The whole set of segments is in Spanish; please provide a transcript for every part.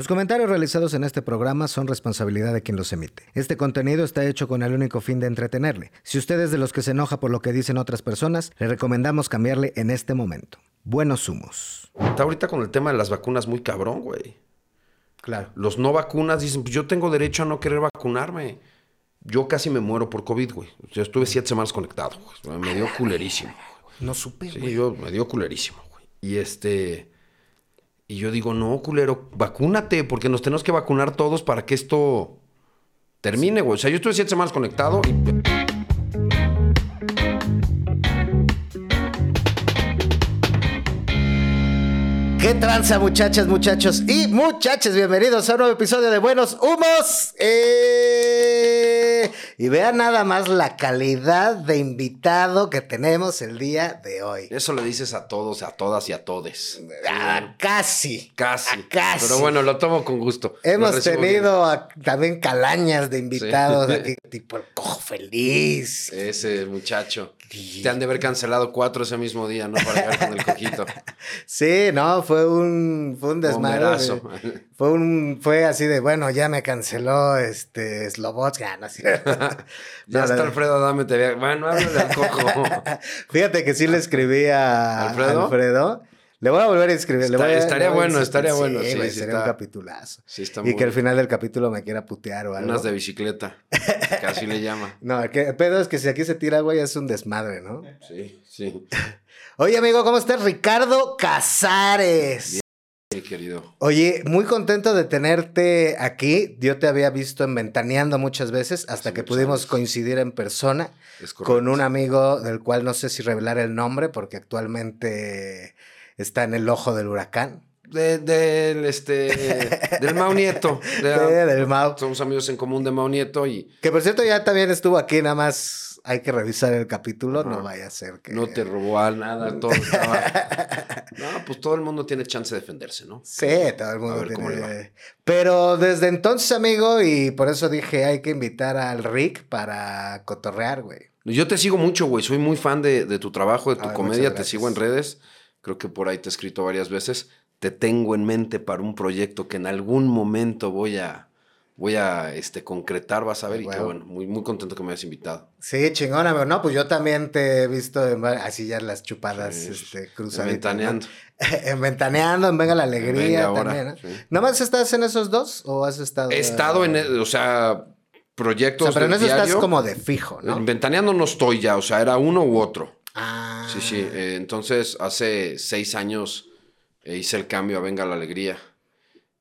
Los comentarios realizados en este programa son responsabilidad de quien los emite. Este contenido está hecho con el único fin de entretenerle. Si usted es de los que se enoja por lo que dicen otras personas, le recomendamos cambiarle en este momento. Buenos humos. Está ahorita con el tema de las vacunas muy cabrón, güey. Claro. Los no vacunas dicen, pues yo tengo derecho a no querer vacunarme. Yo casi me muero por COVID, güey. Yo estuve siete semanas conectado, güey. Me dio culerísimo. No supe, Sí, yo me dio culerísimo, güey. Y este. Y yo digo, no, culero, vacúnate, porque nos tenemos que vacunar todos para que esto termine, güey. O sea, yo estuve siete semanas conectado y. ¿Qué tranza, muchachas, muchachos y muchachas? Bienvenidos a un nuevo episodio de Buenos Humos. Eh, Y vean nada más la calidad de invitado que tenemos el día de hoy. Eso le dices a todos, a todas y a todes. Ah, casi. Casi. Ah, casi. Pero bueno, lo tomo con gusto. Lo Hemos tenido a- también calañas de invitados Sí. aquí, tipo el cojo feliz. Ese muchacho. Te han de haber cancelado cuatro ese mismo día, ¿no? Para llegar con el cojito. Sí, no, fue un, fue un desmadre. Fue un, fue así de, bueno, ya me canceló este Slobotsky. Ah, no, sí. Ya está Alfredo Adame, te Bueno, háblale al cojo. Fíjate que sí le escribí a ¿Alfredo? Alfredo. Le voy a volver a escribir. le Está- voy a- estaría le voy a bueno, estaría bueno, Sí, sí, güey, sí sería está- un capitulazo. Sí, está y muy que al final del capítulo me quiera putear o algo. Unas de bicicleta, que así le llama. No, que, el pedo es que si aquí se tira, güey, es un desmadre, ¿no? Sí, sí. Oye, amigo, ¿cómo estás? Ricardo Casares. Mi querido. Oye, muy contento de tenerte aquí. Yo te había visto en Ventaneando muchas veces hasta que pudimos años. coincidir en persona con un amigo del cual no sé si revelar el nombre porque actualmente está en el ojo del huracán. De- del, este, del Mau Nieto. De- Sí, del Mau. Somos amigos en común de Mau Nieto y Que por cierto ya también estuvo aquí, nada más hay que revisar el capítulo, no vaya a ser que... no te robó a nada, todo estaba... No, pues todo el mundo tiene chance de defenderse, ¿no? Sí, todo el mundo tiene- Pero desde entonces, amigo, y por eso dije, hay que invitar al Rick para cotorrear, güey. Yo te sigo mucho, güey. Soy muy fan de, de tu trabajo, de tu Ay, comedia. Te sigo en redes. Creo que por ahí te he escrito varias veces. Te tengo en mente para un proyecto que en algún momento voy a, voy a este, concretar, vas a ver. Y qué Huevo. bueno, muy, muy contento que me hayas invitado. Sí, chingón, amigo. No, pues yo también te he visto en así ya las chupadas Sí, este, En cruzaditas. Ventaneando. en Ventaneando, en Venga la Alegría Venga ahora, también, ¿no? sí. ¿Nada más estás en esos dos o has estado...? He estado en, O el- o sea, proyectos. sea, pero en eso estás como de fijo, ¿no? En Ventaneando no estoy ya, o sea, era uno u otro. Ah. Sí, sí. eh, entonces, hace seis años eh, hice el cambio a Venga la Alegría.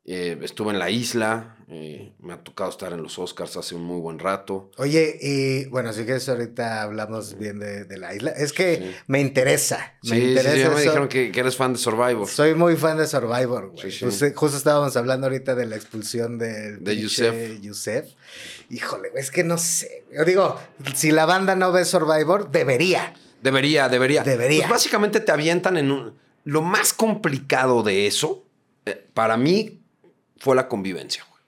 Eh, estuve en la isla. me ha tocado estar en los Oscars hace un muy buen rato. Oye, y bueno, si quieres ahorita hablamos bien de, de la isla. Es que Sí. me interesa, me Sí, interesa sí, ya me dijeron que, que eres fan de Survivor. Soy muy fan de Survivor, güey. Sí, sí. Justo, justo estábamos hablando ahorita de la expulsión De pinche Yusef. Yusef. Híjole, es que no sé. Yo digo, si la banda no ve Survivor, debería. Debería, debería. Debería. Pues básicamente te avientan en un... Lo más complicado de eso, eh, para mí, fue la convivencia. güey.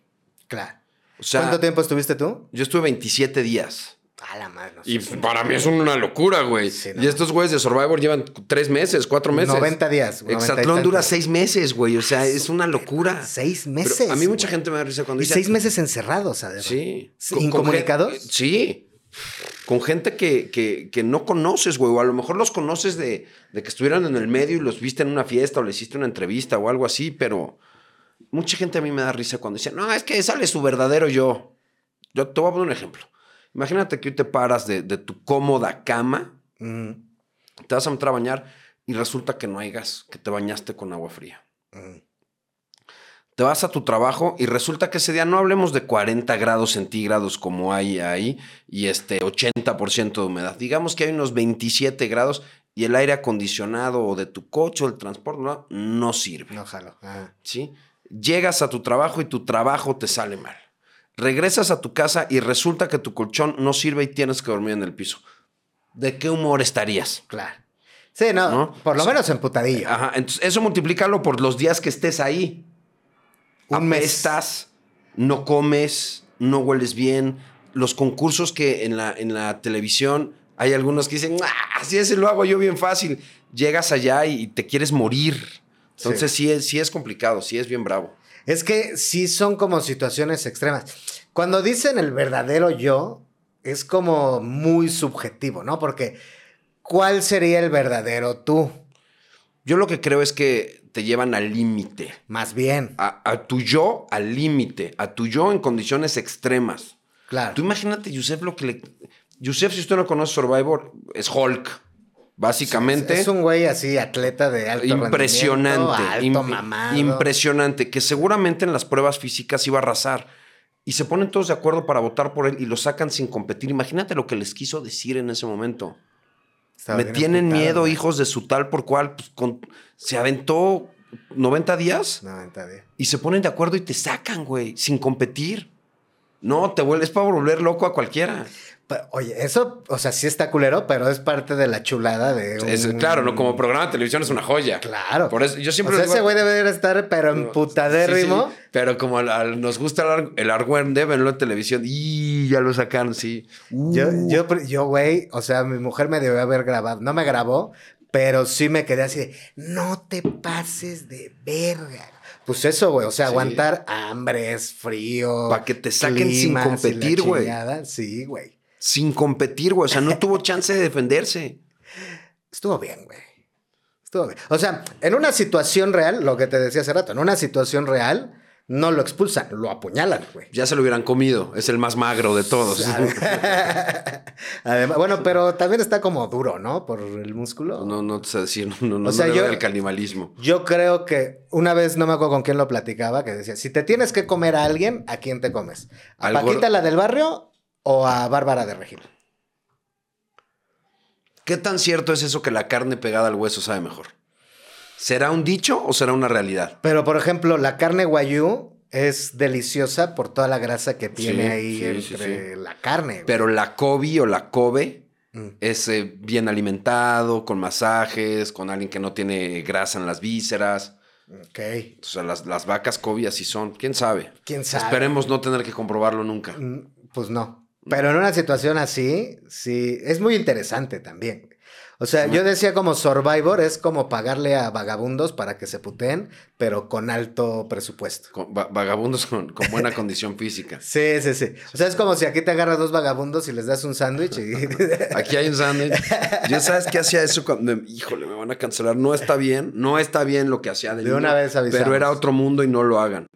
Claro. O sea, ¿Cuánto tiempo estuviste tú? yo estuve 27 días. A la mano. Y para mí es una locura, güey. Sí, no. Y estos güeyes de Survivor llevan tres meses, cuatro meses. 90 días. 90 y Exatlón dura seis meses, güey. O sea, es una locura. Seis Pero meses. a mí mucha güey. gente me da risa cuando Y dice... seis meses encerrados, además. Sí. Sí, Con- con ¿Incomunicados? gen- sí. Con gente que, que, que no conoces, güey. O a lo mejor los conoces de, de que estuvieran en el medio y los viste en una fiesta o le hiciste una entrevista o algo así, pero mucha gente a mí me da risa cuando dice, no, es que sale su verdadero yo. Yo te voy a poner un ejemplo. Imagínate que hoy te paras de, de tu cómoda cama, Mm, te vas a meter a bañar y resulta que no hay gas, que te bañaste con agua fría. Te vas a tu trabajo y resulta que ese día no hablemos de 40 grados centígrados como hay ahí y este 80% de humedad. Digamos que hay unos 27 grados y el aire acondicionado o de tu coche o el transporte no, no sirve. No jalo. Ah. ¿sí? Llegas a tu trabajo y tu trabajo te sale mal. Regresas a tu casa y resulta que tu colchón no sirve y tienes que dormir en el piso. ¿De qué humor estarías? Claro. Sí, no, ¿No? por lo O sea, menos emputadillo. Ajá, entonces eso multiplícalo por los días que estés ahí. Apestas, no comes, no hueles bien. Los concursos que en la, en la televisión hay algunos que dicen, ah, así es, lo hago yo bien fácil. Llegas allá y te quieres morir. Entonces sí, es, sí es complicado, sí es bien bravo. Es que sí son como situaciones extremas. Cuando dicen el verdadero yo, es como muy subjetivo, ¿no? Porque, ¿cuál sería el verdadero tú? Yo lo que creo es que te llevan al límite. Más bien, A, a tu yo al límite. A tu yo en condiciones extremas. claro. Tú imagínate, Yusef, lo que le. Yusef, si usted no conoce Survivor, es Hulk. Básicamente. Es un güey así, atleta de alto impresionante. alto mamado. Impresionante. Que seguramente en las pruebas físicas iba a arrasar. Y se ponen todos de acuerdo para votar por él y lo sacan sin competir. Imagínate lo que les quiso decir en ese momento. Estaba Me tienen miedo, hijos de su tal por cual. pues, con- se aventó 90 días No, está bien. y se ponen de acuerdo y te sacan, güey, sin competir. No, te vuelves para volver loco a cualquiera. Oye, eso, o sea, sí está culero, pero es parte de la chulada de Es, claro, no como programa de televisión es una joya. Claro. Por eso yo siempre o sea, ese güey debe estar, pero emputadérrimo. Sí, sí, pero como al- al- nos gusta el, ar- el argüende, verlo en televisión y ya lo sacaron, sí. Yo, Uh. yo, yo, güey, o sea, mi mujer me debió haber grabado. No me grabó, pero sí me quedé así de, no te pases de verga. Pues eso, güey, o sea, Sí. aguantar hambres, frío. Pa' que te saquen sin climas la competir, güey. Sí, güey. Sin competir, güey. O sea, no tuvo chance de defenderse. Estuvo bien, güey. Estuvo bien. O sea, en una situación real, lo que te decía hace rato, en una situación real, no lo expulsan, lo apuñalan, güey. Ya se lo hubieran comido. Es el más magro de todos. Además, bueno, pero también está como duro, ¿no? Por el músculo. No, no te sé decir. No, no, no, O sea, no yo- al canibalismo. Yo creo que una vez, no me acuerdo con quién lo platicaba, que decía, si te tienes que comer a alguien, ¿a quién te comes? ¿A Al Paquita la del barrio o a Bárbara de Regil? ¿Qué tan cierto es eso que la carne pegada al hueso sabe mejor? ¿Será un dicho o será una realidad? Pero, por ejemplo, la carne guayú es deliciosa por toda la grasa que tiene Sí, ahí sí, sí, entre la carne. Pero la Kobe o la Kobe Mm. es eh, bien alimentado, con masajes, con alguien que no tiene grasa en las vísceras. Ok. O sea, las, las vacas Kobe así son. ¿Quién sabe? ¿Quién sabe? Esperemos no tener que comprobarlo nunca. Mm, Pues no. Pero en una situación así, sí, es muy interesante también. O sea, yo decía como Survivor es como pagarle a vagabundos para que se puteen, pero con alto presupuesto. Con- va- vagabundos con, con buena condición física. Sí, sí, sí. O sea, es como si aquí te agarras dos vagabundos y les das un sándwich y... Aquí hay un sándwich. Yo sabes qué hacía eso cuando, me- híjole, me van a cancelar. No está bien, no está bien lo que hacía de, De una vez avisamos. Pero era otro mundo y no lo hagan.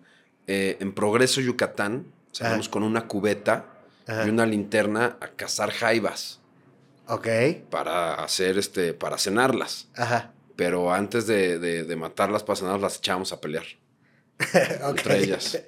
Eh, en Progreso, Yucatán, salimos con una cubeta Ajá. y una linterna a cazar jaivas ok. para hacer este, para cenarlas. Ajá. Pero antes de, de- de matarlas para cenarlas, las echábamos a pelear entre ellas.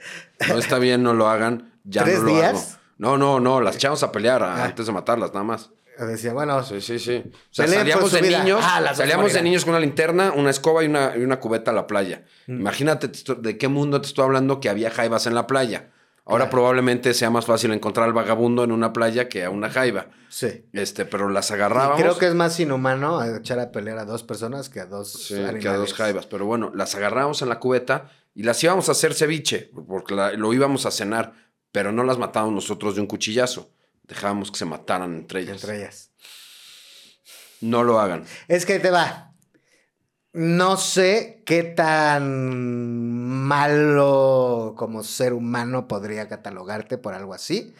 No está bien, no lo hagan. Ya ¿Tres no lo días? hago. No, no, no, las echamos a pelear a- Ah. antes de matarlas, nada más. Decía, bueno, Sí, sí, sí. O sea, por salíamos de niños, Ah, salíamos de niños con una linterna, una escoba y una, y una cubeta a la playa. Mm. Imagínate de qué mundo te estoy hablando que había jaivas en la playa. Ahora Claro. probablemente sea más fácil encontrar al vagabundo en una playa que a una jaiba. sí. Este, pero las Y agarrábamos. creo que es más inhumano echar a pelear a dos personas que a dos Sí, que a dos jaivas. Pero bueno, las agarrábamos en la cubeta y las íbamos a hacer ceviche, porque la- lo íbamos a cenar, pero no las matábamos nosotros de un cuchillazo. Dejábamos que se mataran entre ellas. Entre ellas. No lo hagan. Es que te va. No sé qué tan malo como ser humano podría catalogarte por algo así.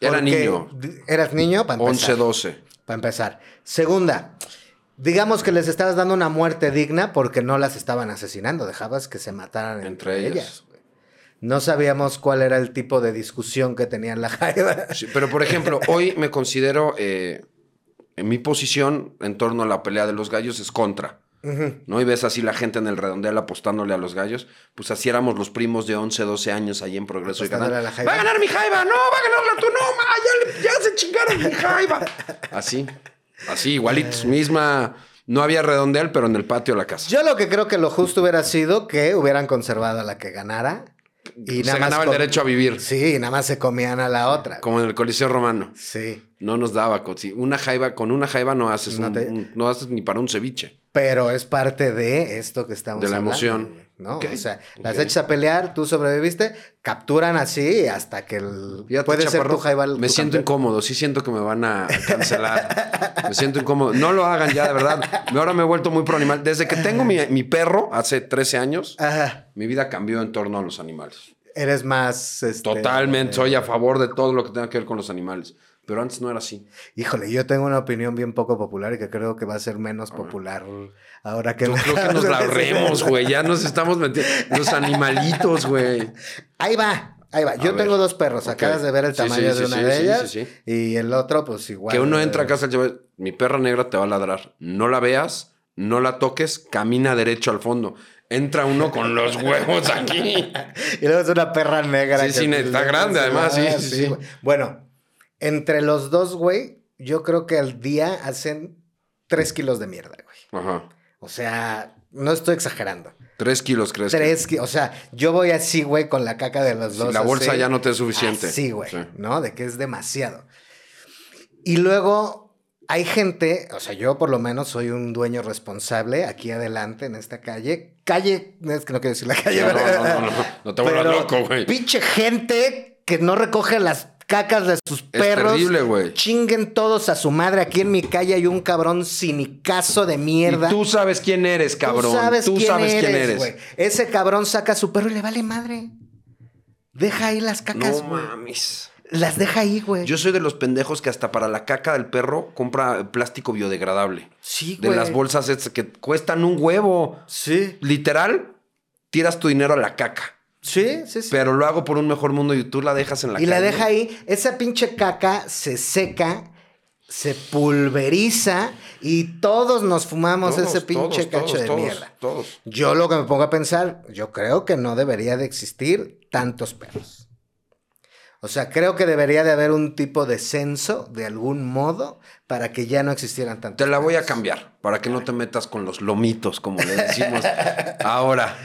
Era niño. Eras niño para empezar. 11, 12. Para empezar. Segunda, digamos que les estabas dando una muerte digna porque no las estaban asesinando. Dejabas que se mataran entre, Entre ellas. No sabíamos cuál era el tipo de discusión que tenían la jaiba. Sí, pero, por ejemplo, hoy me considero, eh, en mi posición en torno a la pelea de los gallos es contra. ¿No? Y ves así la gente en el redondel apostándole a los gallos. Pues así éramos los primos de 11, 12 años ahí en Progreso y a la. ¡Va a ganar mi jaiba! ¡No! ¡Va a ganarla tú! ¡No! ma, ya, se chingaron mi jaiba! Así. Así, igualitos. Misma, No había redondel, pero en el patio de la casa. Yo lo que creo que lo justo hubiera sido que hubieran conservado a la que ganara. Y Se ganaba el derecho a vivir. Sí, y nada más se comían a la otra. Como en el Coliseo Romano. Sí. No nos daba. Una jaiba, con una jaiba no haces, No un- te- un- no haces ni para un ceviche. Pero es parte de esto que estamos De la hablando, emoción. ¿No? O sea, las echas a pelear, tú sobreviviste, capturan así hasta que el, Fíjate, puede ser tu jaibal. Me tu siento campeón. incómodo. Sí siento que me van a cancelar. me siento incómodo. No lo hagan ya, de verdad. Ahora me he vuelto muy pro animal. Desde que tengo mi, mi perro, hace 13 años, Ajá. mi vida cambió en torno a los animales. Eres más. este, Totalmente. eh, Soy a favor de todo lo que tenga que ver con los animales. Pero antes no era así. Híjole, yo tengo una opinión bien poco popular y que creo que va a ser menos popular ahora que Yo creo que nos la ahorremos, güey. Ya nos estamos metiendo. Los animalitos, güey. Ahí va, ahí va. Yo tengo dos perros. Acabas de ver el Sí, tamaño sí, de sí, una sí, de sí, ellas. sí, sí. Y el otro, pues igual. Que uno eh, entra a casa chaval, mi perra negra te va a ladrar. No la veas, no la toques, camina derecho al fondo. Entra uno con los huevos aquí. Y luego es una perra negra. Sí, sí, está grande, además, sí, Ah, sí, sí. Bueno, entre los dos, güey, yo creo que al día hacen tres kilos de mierda, güey. Ajá. O sea, no estoy exagerando. Tres kilos, ¿crees? Tres kilos. O sea, yo voy así, güey, con la caca de los Si dos. la bolsa así. ya no te es suficiente. Sí, güey. Sí. ¿No? De que es demasiado. Y luego hay gente, o sea, yo por lo menos soy un dueño responsable aquí adelante en esta calle. Calle, es que no quiero decir la calle, No, no, ¿verdad? no, no, no. No te vuelvas loco, güey. Pinche gente que no recoge las cacas de sus perros. terrible, güey. Chinguen todos a su madre. Aquí en mi calle hay un cabrón sinicazo de mierda. Y tú sabes quién eres, cabrón. Tú sabes, quién, sabes eres, quién eres. güey. Ese cabrón saca a su perro y le vale madre. Deja ahí las cacas, No mames. Las deja ahí, güey. Yo soy de los pendejos que hasta para la caca del perro compra plástico biodegradable. Sí, De güey. las bolsas que cuestan un huevo. Sí, Literal, tiras tu dinero a la caca. Sí, sí, sí. Pero lo hago por un mejor mundo y tú la dejas en la y la deja ahí. Esa pinche caca se seca, se pulveriza y todos nos fumamos Todos, ese pinche todos, cacho todos, de mierda. Todos. Yo lo que me pongo a pensar, yo creo que no debería de existir tantos perros. O sea, creo que debería de haber un tipo de censo de algún modo para que ya no existieran tantos. Te la voy a cambiar para que no te metas con los lomitos, como le decimos ahora.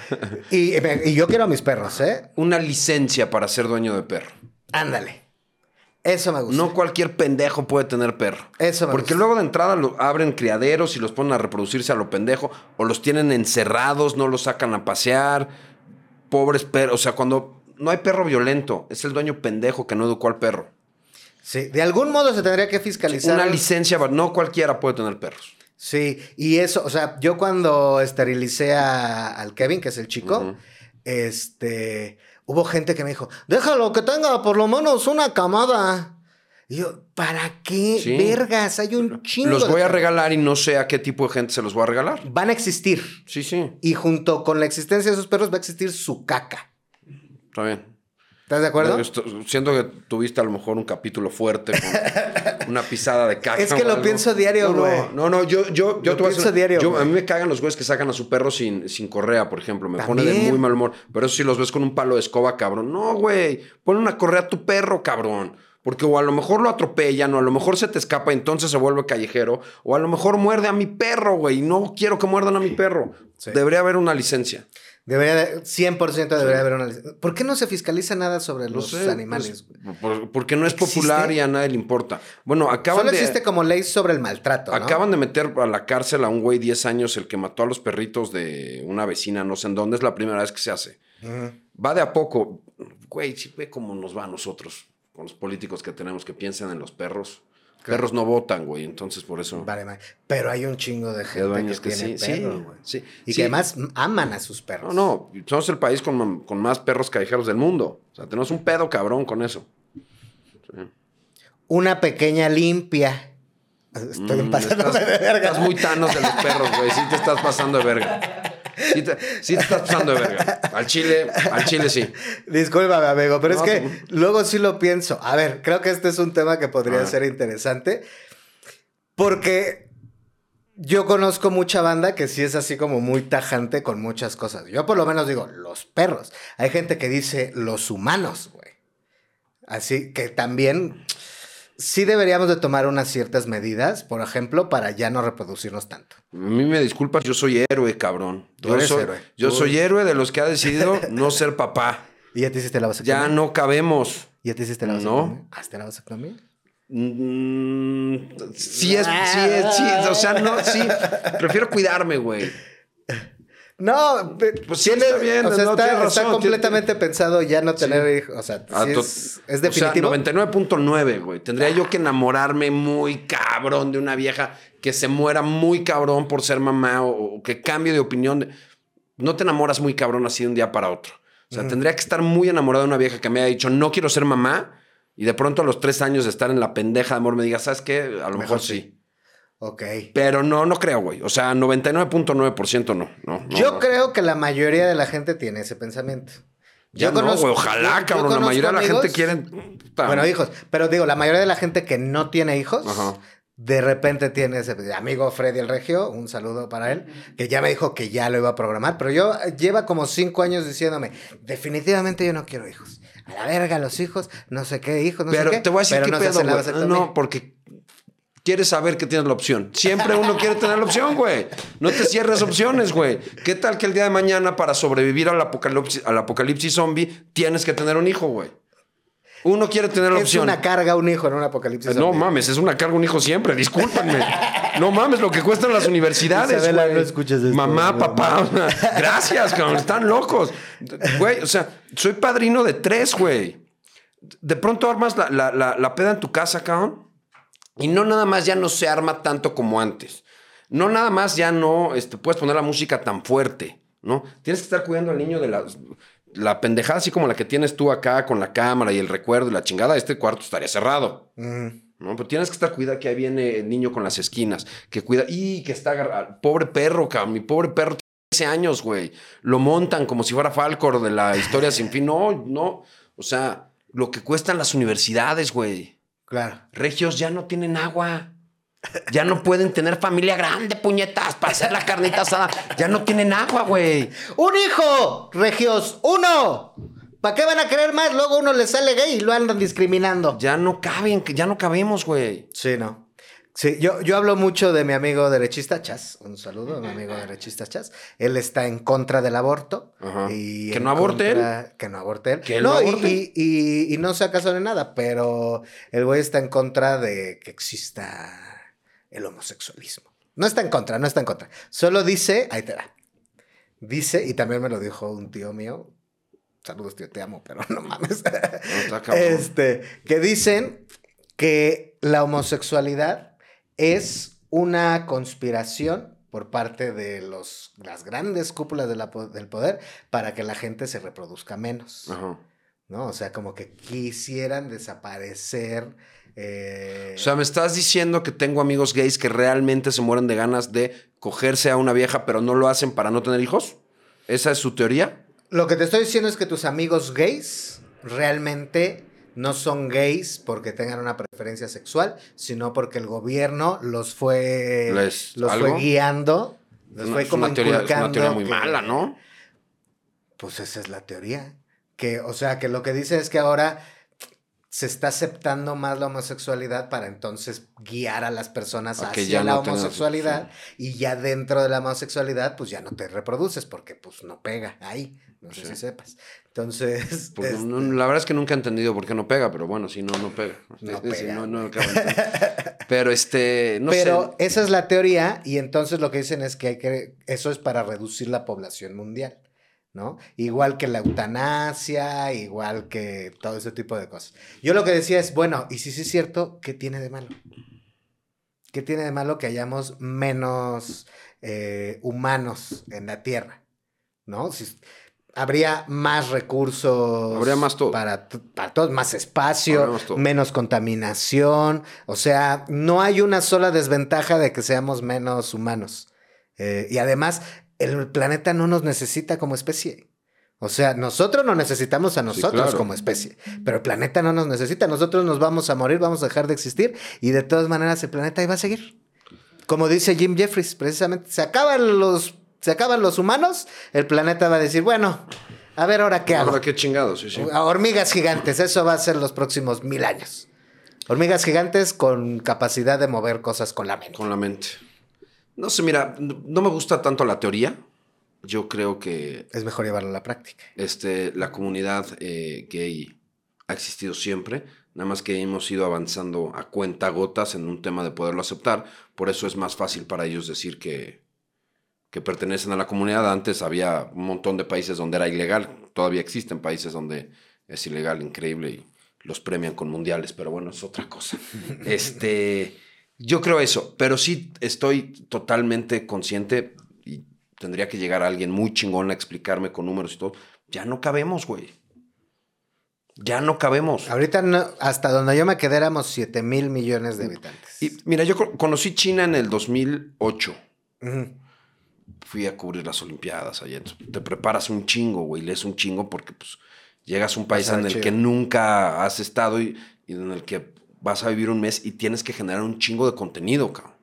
Y, y yo quiero a mis perros, ¿eh? Una licencia para ser dueño de perro. Ándale. Eso me gusta. No cualquier pendejo puede tener perro. Eso me Porque gusta. luego de entrada lo, abren criaderos y los ponen a reproducirse a lo pendejo. O los tienen encerrados, no los sacan a pasear. Pobres perros. O sea, cuando no hay perro violento, es el dueño pendejo que no educó al perro. Sí, de algún modo se tendría que fiscalizar. Una licencia, no cualquiera puede tener perros. Sí, y eso, o sea, yo cuando esterilicé a- al Kevin, que es el chico, este, hubo gente que me dijo, déjalo que tenga por lo menos una camada. Y yo, ¿para qué? Sí. Vergas, hay un chingo. Los de voy a regalar y no sé a qué tipo de gente se los voy a regalar. Van a existir. Sí, sí, Y junto con la existencia de esos perros va a existir su caca. Está bien. ¿Estás de acuerdo? Siento que tuviste a lo mejor un capítulo fuerte con una pisada de caca. Es que lo pienso diario, no, güey. No, no, no, yo, yo, yo Lo te pienso hacer- diario, yo- güey. a mí me cagan los güeyes que sacan a su perro sin, sin correa, por ejemplo. Me pone de muy mal humor. Pero eso sí los ves con un palo de escoba, cabrón. No, güey. Ponle una correa a tu perro, cabrón. Porque o a lo mejor lo atropellan, o a lo mejor se te escapa y entonces se vuelve callejero, o a lo mejor muerde a mi perro, güey. No quiero que muerdan a mi perro. Sí. Debería haber una licencia. Debería de- 100% debería haber una licencia. ¿Por qué no se fiscaliza nada sobre No los sé, animales? pues, por- porque no es popular y a nadie le importa. Bueno, acaban Solo de... existe como ley sobre el maltrato, ¿no? Acaban de meter a la cárcel a un güey 10 años, el que mató a los perritos de una vecina, no sé en dónde, es la primera vez que se hace. Va de a poco. Güey, sí ve cómo nos va a nosotros, con los políticos que tenemos que piensan en los perros. Perros no votan, güey, entonces por eso... Vale, vale. Pero hay un chingo de gente que, que tiene sí, sí, perro, güey. sí. Y Sí. que además aman a sus perros. No, no, somos el país con, con más perros callejeros del mundo. O sea, tenemos un pedo cabrón con eso. Una pequeña limpia. Estoy Mm, estás, de verga. estás muy tanos de los perros, güey. Sí te estás pasando de verga. Sí te, sí te estás pasando de verga. Al chile, al chile sí. Discúlpame, amigo, pero No, es que luego sí lo pienso. A ver, creo que este es un tema que podría Ah. ser interesante. Porque yo conozco mucha banda que sí es así como muy tajante con muchas cosas. Yo por lo menos digo, los perros. Hay gente que dice los humanos, güey. Así que también sí deberíamos de tomar unas ciertas medidas, por ejemplo, para ya no reproducirnos tanto. A mí me disculpas, yo soy héroe, cabrón. Tú Yo eres soy, héroe. Yo soy héroe de los que ha decidido no ser papá. ¿Y ya te hiciste la vasectomía? Ya no cabemos. ¿Ya te hiciste la No. vasectomía? ¿Hasta la vasectomía? Mm, sí es, sí es, sí, o sea, no, sí. Prefiero cuidarme, güey. No, Pues sí, tiene- está bien, o sea, no, está, completamente pensado ya no tener hijos. O sea, Ah, sí to- es, es definitivo. O sea, 99.9, güey. Tendría yo que enamorarme muy cabrón de una vieja que se muera muy cabrón por ser mamá o, o que cambie de opinión. No te enamoras muy cabrón así de un día para otro. O sea, tendría que estar muy enamorado de una vieja que me haya dicho, no quiero ser mamá. Y de pronto a los tres años de estar en la pendeja de amor me diga, ¿sabes qué? A lo mejor, Mejor sí. Ok. Pero no, no creo, güey. O sea, 99.9% no. no, no, Yo no. creo que la mayoría de la gente tiene ese pensamiento. Ya Yo no, conozco- güey. yo- Ojalá, yo cabrón. La conozco mayoría de la gente amigos- quiere... puta. Bueno, hijos. Pero digo, la mayoría de la gente que no tiene hijos, Ajá. de repente tiene ese amigo Freddy el Regio, un saludo para él, que ya me dijo que ya lo iba a programar, pero yo eh, lleva como cinco años diciéndome, definitivamente yo no quiero hijos. A la verga los hijos, no sé qué hijos, no pero sé qué. te voy a decir pero qué no se pedo, la vasectomía. No, porque quieres saber que tienes la opción. Siempre uno quiere tener la opción, güey. No te cierres opciones, güey. ¿Qué tal que el día de mañana, para sobrevivir al apocalipsis, al apocalipsis zombie, tienes que tener un hijo, güey? Uno quiere tener la Es opción. una carga un hijo en un apocalipsis. No zombie. mames, es una carga un hijo siempre, discúlpenme. No mames, lo que cuestan las universidades, Isabela, güey. no escuches esto, Mamá, no. papá, sea, gracias, cabrón, están locos. Güey, o sea, soy padrino de tres, güey. De pronto armas la, la- la- la peda en tu casa, cabrón. Y no nada más ya no se arma tanto como antes. No nada más ya no este, puedes poner la música tan fuerte, ¿no? Tienes que estar cuidando al niño de la, la pendejada así como la que tienes tú acá con la cámara y el recuerdo y la chingada. Este cuarto estaría cerrado. Mm. ¿no? Pero tienes que estar cuidado que ahí viene el niño con las esquinas, que cuida, y que está agarrado. Pobre perro, cabrón, mi pobre perro tiene 13 años, güey. Lo montan como si fuera Falcor de la historia sin fin. No, no. O sea, lo que cuestan las universidades, güey. Claro. Regios ya no tienen agua. Ya no pueden tener familia grande, puñetas, para hacer la carnita asada. Ya no tienen agua, güey. ¡Un hijo! Regios, uno. ¿Para qué van a querer más? Luego uno le sale gay y lo andan discriminando. Ya no caben, ya no cabemos, güey. Sí, no. Sí, yo, yo hablo mucho de mi amigo derechista Chas. Un saludo a mi amigo derechista Chas. Él está en contra del aborto. Ajá. Y ¿Que no aborte contra- Que no aborte él. ¿Que él no, aborte? Y, y- y no se acaso de nada, pero el güey está en contra de que exista el homosexualismo. No está en contra, no está en contra. Solo dice, ahí te va. Dice, y también me lo dijo un tío mío. Saludos, tío, te amo, pero no mames. No. Este, que dicen que la homosexualidad es una conspiración por parte de los, las grandes cúpulas de la po- del poder para que la gente se reproduzca menos. Ajá. ¿No? O sea, como que quisieran desaparecer. eh, O sea, me estás diciendo que tengo amigos gays que realmente se mueren de ganas de cogerse a una vieja, pero no lo hacen para no tener hijos. ¿Esa es su teoría? Lo que te estoy diciendo es que tus amigos gays realmente no son gays porque tengan una preferencia sexual, sino porque el gobierno los fue, Les- los ¿algo? fue guiando, los fue como una teoría, es una teoría muy que- mala, ¿no? Pues esa es la teoría. Que, o sea, que lo que dice es que ahora se está aceptando más la homosexualidad para entonces guiar a las personas hacia ya la homosexualidad y ya dentro de la homosexualidad pues ya no te reproduces porque pues no pega ahí, no sé Sí. si sepas. Entonces, este, no- la verdad es que nunca he entendido por qué no pega, pero bueno, si no, no pega. No Sí, pega, no, no pero este, no pero sé. esa es la teoría y entonces lo que dicen es que hay que eso es para reducir la población mundial. ¿No? Igual que la eutanasia, igual que todo ese tipo de cosas. Yo lo que decía es, bueno, y si sí es cierto, ¿qué tiene de malo? ¿Qué tiene de malo que hayamos menos eh, humanos en la Tierra? ¿No? Si, habría más recursos. Habría más todo. Para, para todos, más espacio, más menos contaminación. O sea, no hay una sola desventaja de que seamos menos humanos. Eh, y además, el planeta no nos necesita como especie. O sea, nosotros nos necesitamos a nosotros claro. como especie, pero el planeta no nos necesita. Nosotros nos vamos a morir, vamos a dejar de existir y de todas maneras el planeta ahí va a seguir. Como dice Jim Jeffries, precisamente, se acaban los, se acaban los humanos, el planeta va a decir, bueno, a ver ahora qué hago. Ahora qué chingados, sí, sí. Hormigas gigantes, eso va a ser los próximos mil años. Hormigas gigantes con capacidad de mover cosas con la mente. Con la mente. No sé, mira, no me gusta tanto la teoría. Yo creo que Es mejor llevarlo a la práctica. este, la comunidad eh, gay ha existido siempre, nada más que hemos ido avanzando a cuenta gotas en un tema de poderlo aceptar, por eso es más fácil para ellos decir que, que pertenecen a la comunidad. Antes había un montón de países donde era ilegal, todavía existen países donde es ilegal, increíble, y los premian con mundiales, pero bueno, es otra cosa. este, yo creo eso, pero sí estoy totalmente consciente y tendría que llegar alguien muy chingón a explicarme con números y todo. Ya no cabemos, güey. Ya no cabemos. Ahorita no- hasta donde yo me quedé éramos 7 mil millones de habitantes. Y mira, yo co- conocí China en el 2008. Ujú. Fui a cubrir las Olimpiadas allá. Te preparas un chingo, güey. Lees un chingo porque pues, llegas a un país en el chido. que nunca has estado y, y en el que vas a vivir un mes y tienes que generar un chingo de contenido, cabrón.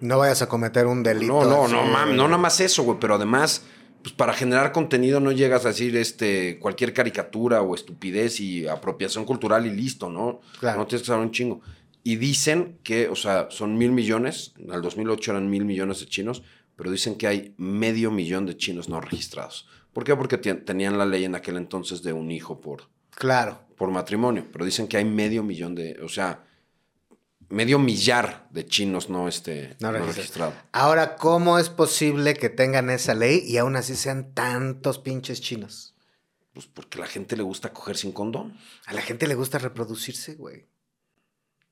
No vayas a cometer un delito. No, no, así, no, mam, güey. no nada más eso, güey, pero además, pues para generar contenido no llegas a decir este cualquier caricatura o estupidez y apropiación cultural y listo, ¿no? Claro. No tienes que saber un chingo. Y dicen que, o sea, son mil millones, el 2008 eran mil millones de chinos, pero dicen que hay medio millón de chinos no registrados. ¿Por qué? Porque tenían la ley en aquel entonces de un hijo por, Claro. Por matrimonio, pero dicen que hay medio millón de, o sea, medio millar de chinos no, este, No no registrados. registrados. Ahora, ¿cómo es posible que tengan esa ley y aún así sean tantos pinches chinos? Pues porque a la gente le gusta coger sin condón. A la gente le gusta reproducirse, güey.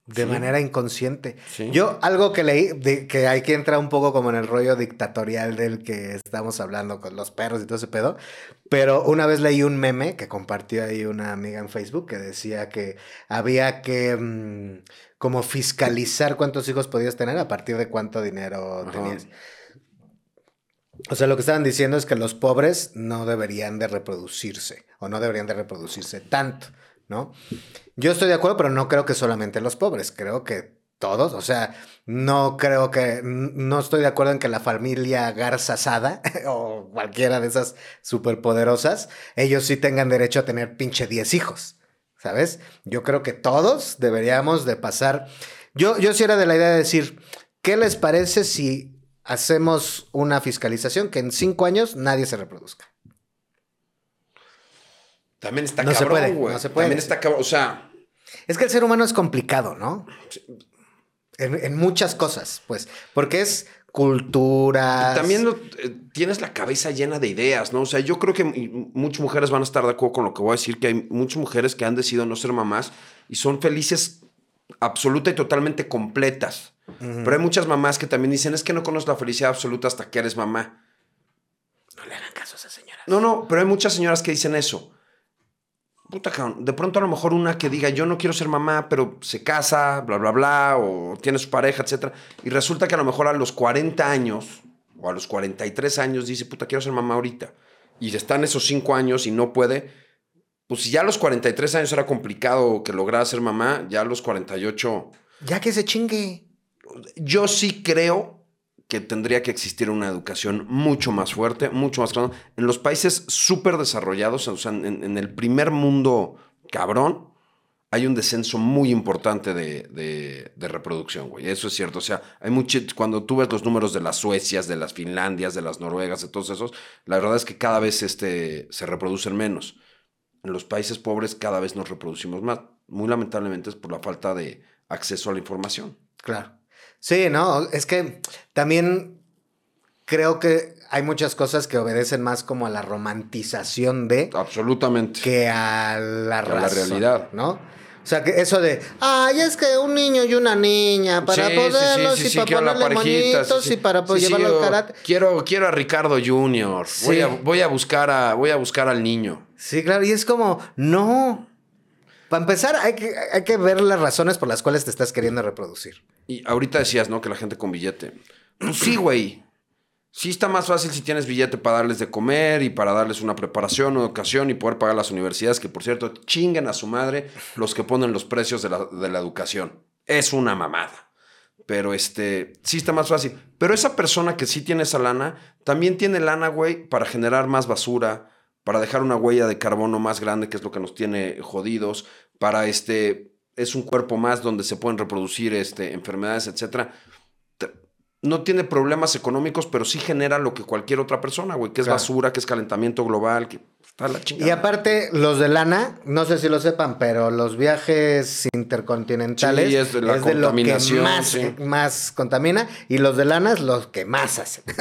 De Sí. manera inconsciente. Sí. Yo, algo que leí, de, que hay que entrar un poco como en el rollo dictatorial del que estamos hablando con los perros y todo ese pedo. Pero una vez leí un meme que compartió ahí una amiga en Facebook que decía que había que mm, como fiscalizar cuántos hijos podías tener a partir de cuánto dinero Ajá. tenías. O sea, lo que estaban diciendo es que los pobres no deberían de reproducirse o no deberían de reproducirse tanto, ¿no? Yo estoy de acuerdo, pero no creo que solamente los pobres, creo que todos, o sea, no creo que, no estoy de acuerdo en que la familia Garza Sada o cualquiera de esas superpoderosas, ellos sí tengan derecho a tener pinche 10 hijos, ¿sabes? Yo creo que todos deberíamos de pasar, yo, yo sí era de la idea de decir, ¿qué les parece si hacemos una fiscalización que en cinco años nadie se reproduzca? También está No se cabrón, puede, güey. no se puede. También está cabrón. O sea, Es que el ser humano es complicado, ¿no? En, en muchas cosas, pues, porque es cultura. también lo- eh, tienes la cabeza llena de ideas, ¿no? O sea, yo creo que muchas mujeres van a estar de acuerdo con lo que voy a decir, que hay muchas mujeres que han decidido no ser mamás y son felices absoluta y totalmente completas. Pero hay muchas mamás que también dicen, es que no conozco la felicidad absoluta hasta que eres mamá. No le hagan caso a esa señora. No, no, pero hay muchas señoras que dicen eso. Puta, cabrón, de pronto a lo mejor una que diga, yo no quiero ser mamá, pero se casa, bla, bla, bla, o tiene su pareja, etcétera. Y resulta que a lo mejor a los 40 años o a los 43 años dice, puta, quiero ser mamá ahorita. Y están esos 5 años y no puede. Pues si ya a los 43 años era complicado que lograra ser mamá, ya a los 48... Ya que se chingue. Yo sí creo que tendría que existir una educación mucho más fuerte, mucho más grande. En los países súper desarrollados, o sea, en, el primer mundo cabrón, hay un descenso muy importante de, de- de reproducción, güey. Eso es cierto. O sea, hay mucho. Cuando tú ves los números de las Suecias, de las Finlandias, de las Noruegas, de todos esos, la verdad es que cada vez este, se reproducen menos. En los países pobres cada vez nos reproducimos más. Muy lamentablemente es por la falta de acceso a la información. Claro. Sí, no, es que también creo que hay muchas cosas que obedecen más como a la romantización de Absolutamente. que a la, Que a la razón, realidad. ¿no? O sea, que eso de, ay, es que un niño y una niña, para Sí, sí, sí, poderlos sí, y para ponerle parejita, monitos y para pues, llevarlo al karate. Quiero, quiero a Ricardo Junior. Voy, a, voy a buscar a, voy a buscar al niño. Sí, claro, y es como, no. Para empezar, hay que, hay que ver las razones por las cuales te estás queriendo reproducir. Y ahorita decías, ¿no? Que la gente con billete. Pues sí, güey. Sí está más fácil si tienes billete para darles de comer y para darles una preparación, una educación y poder pagar las universidades, que por cierto, chinguen a su madre los que ponen los precios de la, de la educación. Es una mamada. Pero este, sí está más fácil. Pero esa persona que sí tiene esa lana, también tiene lana, güey, para generar más basura, para dejar una huella de carbono más grande, que es lo que nos tiene jodidos, para este, es un cuerpo más donde se pueden reproducir este, enfermedades, etcétera. Te- No tiene problemas económicos, pero sí genera lo que cualquier otra persona, güey, que es Claro. basura, que es calentamiento global, que está la chingada. Y aparte, los de lana, no sé si lo sepan, pero los viajes intercontinentales Sí, es de la lo que más, sí. más contamina y los de lana es los que más hacen.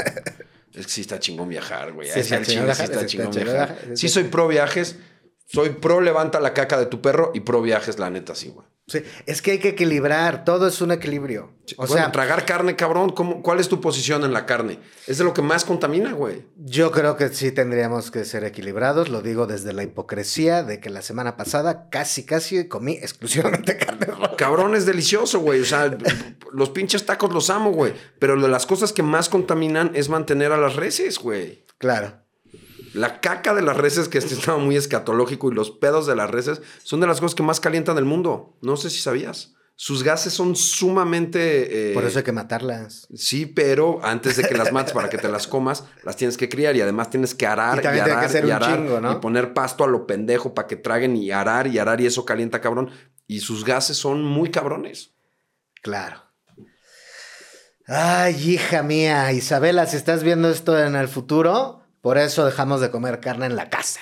Es que sí está chingón viajar, güey. Sí está chingón sí viajar, está sí está chingón chingón viajar. sí. soy pro viajes, soy pro levanta la caca de tu perro y pro viajes, la neta, sí, güey. Sí, es que hay que equilibrar, todo es un equilibrio. O Bueno, sea, tragar carne, cabrón, ¿cómo- ¿cuál es tu posición en la carne? Es de lo que más contamina, güey. yo creo que sí tendríamos que ser equilibrados, lo digo desde la hipocresía de que la semana pasada casi, casi comí exclusivamente carne roja. Cabrón, es delicioso, güey. O sea, los pinches tacos los amo, güey. Pero de las cosas que más contaminan es mantener a las reses, güey. Claro. La caca de las reses, que este estaba muy escatológico, y los pedos de las reses son de las cosas que más calientan el mundo. No sé si sabías. Sus gases son sumamente... eh, Por eso hay que matarlas. Sí, pero antes de que las mates para que te las comas, las tienes que criar y además tienes que arar Y y, arar que y arar chingo, ¿no? y poner pasto a lo pendejo para que traguen y arar y arar y eso calienta cabrón. Y sus gases son muy cabrones. Claro. Ay, hija mía, Isabela, si estás viendo esto en el futuro, por eso dejamos de comer carne en la casa.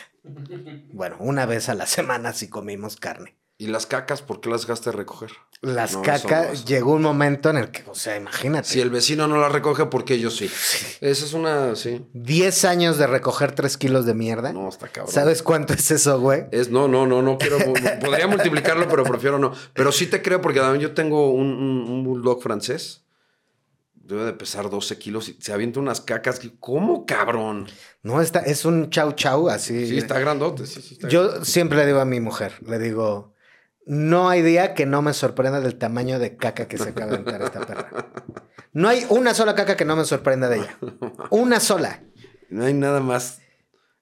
Bueno, una vez a la semana sí comimos carne. ¿Y las cacas por qué las de recoger? Las No, cacas, llegó un momento en el que, o sea, imagínate. Si el vecino no las recoge, ¿por qué yo sí? Esa es una... Sí. 10 años de recoger 3 kilos de mierda. No, está cabrón. ¿Sabes cuánto es eso, güey? Es, no, no, no, no quiero. podría multiplicarlo, pero prefiero no. Pero sí te creo, porque también yo tengo un, un- un bulldog francés. Debe de pesar 12 kilos y se avienta unas cacas. ¿Cómo, cabrón? No, está, es un chau chau así. Sí, está grandote. Sí, sí, está Yo siempre le digo a mi mujer, le digo, no hay día que no me sorprenda del tamaño de caca que se acaba de aventar esta perra. No hay una sola caca que no me sorprenda de ella. Una sola. No hay nada más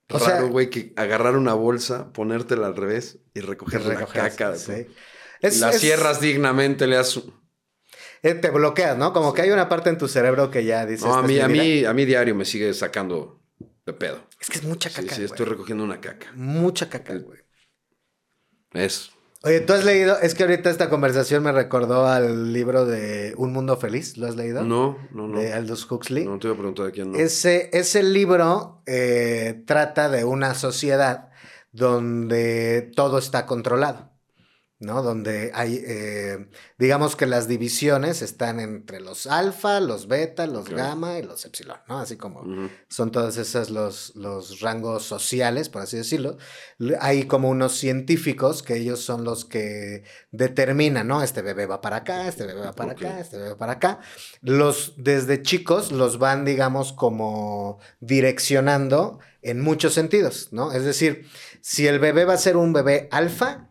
O raro, güey, que agarrar una bolsa, ponértela al revés y recoger, la Recoger, caca. de tu- sí. Es- la es- cierras dignamente, le das... eh, te bloqueas, ¿no? Como que hay una parte en tu cerebro que ya dices. No, a "Esta es mí, a, vida". mí, a mí diario me sigue sacando de pedo. Es que es mucha caca. sí, estoy recogiendo una caca. Mucha caca, güey. Es... Oye, ¿tú has leído? Es que ahorita esta conversación me recordó al libro de Un Mundo Feliz. ¿Lo has leído? No, no, no. De Aldous Huxley. No te voy a preguntar de quién no. Ese, ese libro eh, trata de una sociedad donde todo está controlado, ¿no? Donde hay, eh, digamos que las divisiones están entre los alfa, los beta, los gamma y los epsilon, ¿no? Así como son todos esos los, los rangos sociales, por así decirlo. Hay como unos científicos que ellos son los que determinan, ¿no? Este bebé va para acá, este bebé va para acá, este bebé va para acá. Los, desde chicos, los van, digamos, como direccionando en muchos sentidos, ¿no? Es decir, si el bebé va a ser un bebé alfa,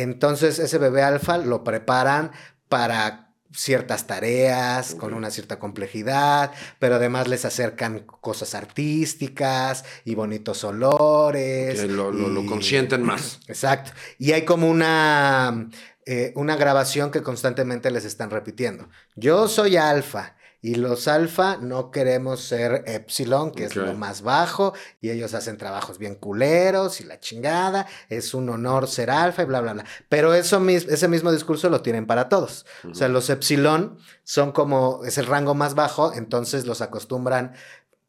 entonces ese bebé alfa lo preparan para ciertas tareas con una cierta complejidad, pero además les acercan cosas artísticas y bonitos olores. Que lo, lo- lo y- consienten más. Exacto. Y hay como una, eh, una grabación que constantemente les están repitiendo. Yo soy alfa. Y los alfa no queremos ser epsilon, que es lo más bajo, y ellos hacen trabajos bien culeros y la chingada, es un honor ser alfa y bla, bla, bla. Pero eso, mis- ese mismo discurso lo tienen para todos. O sea, los epsilon son como, es el rango más bajo, entonces los acostumbran,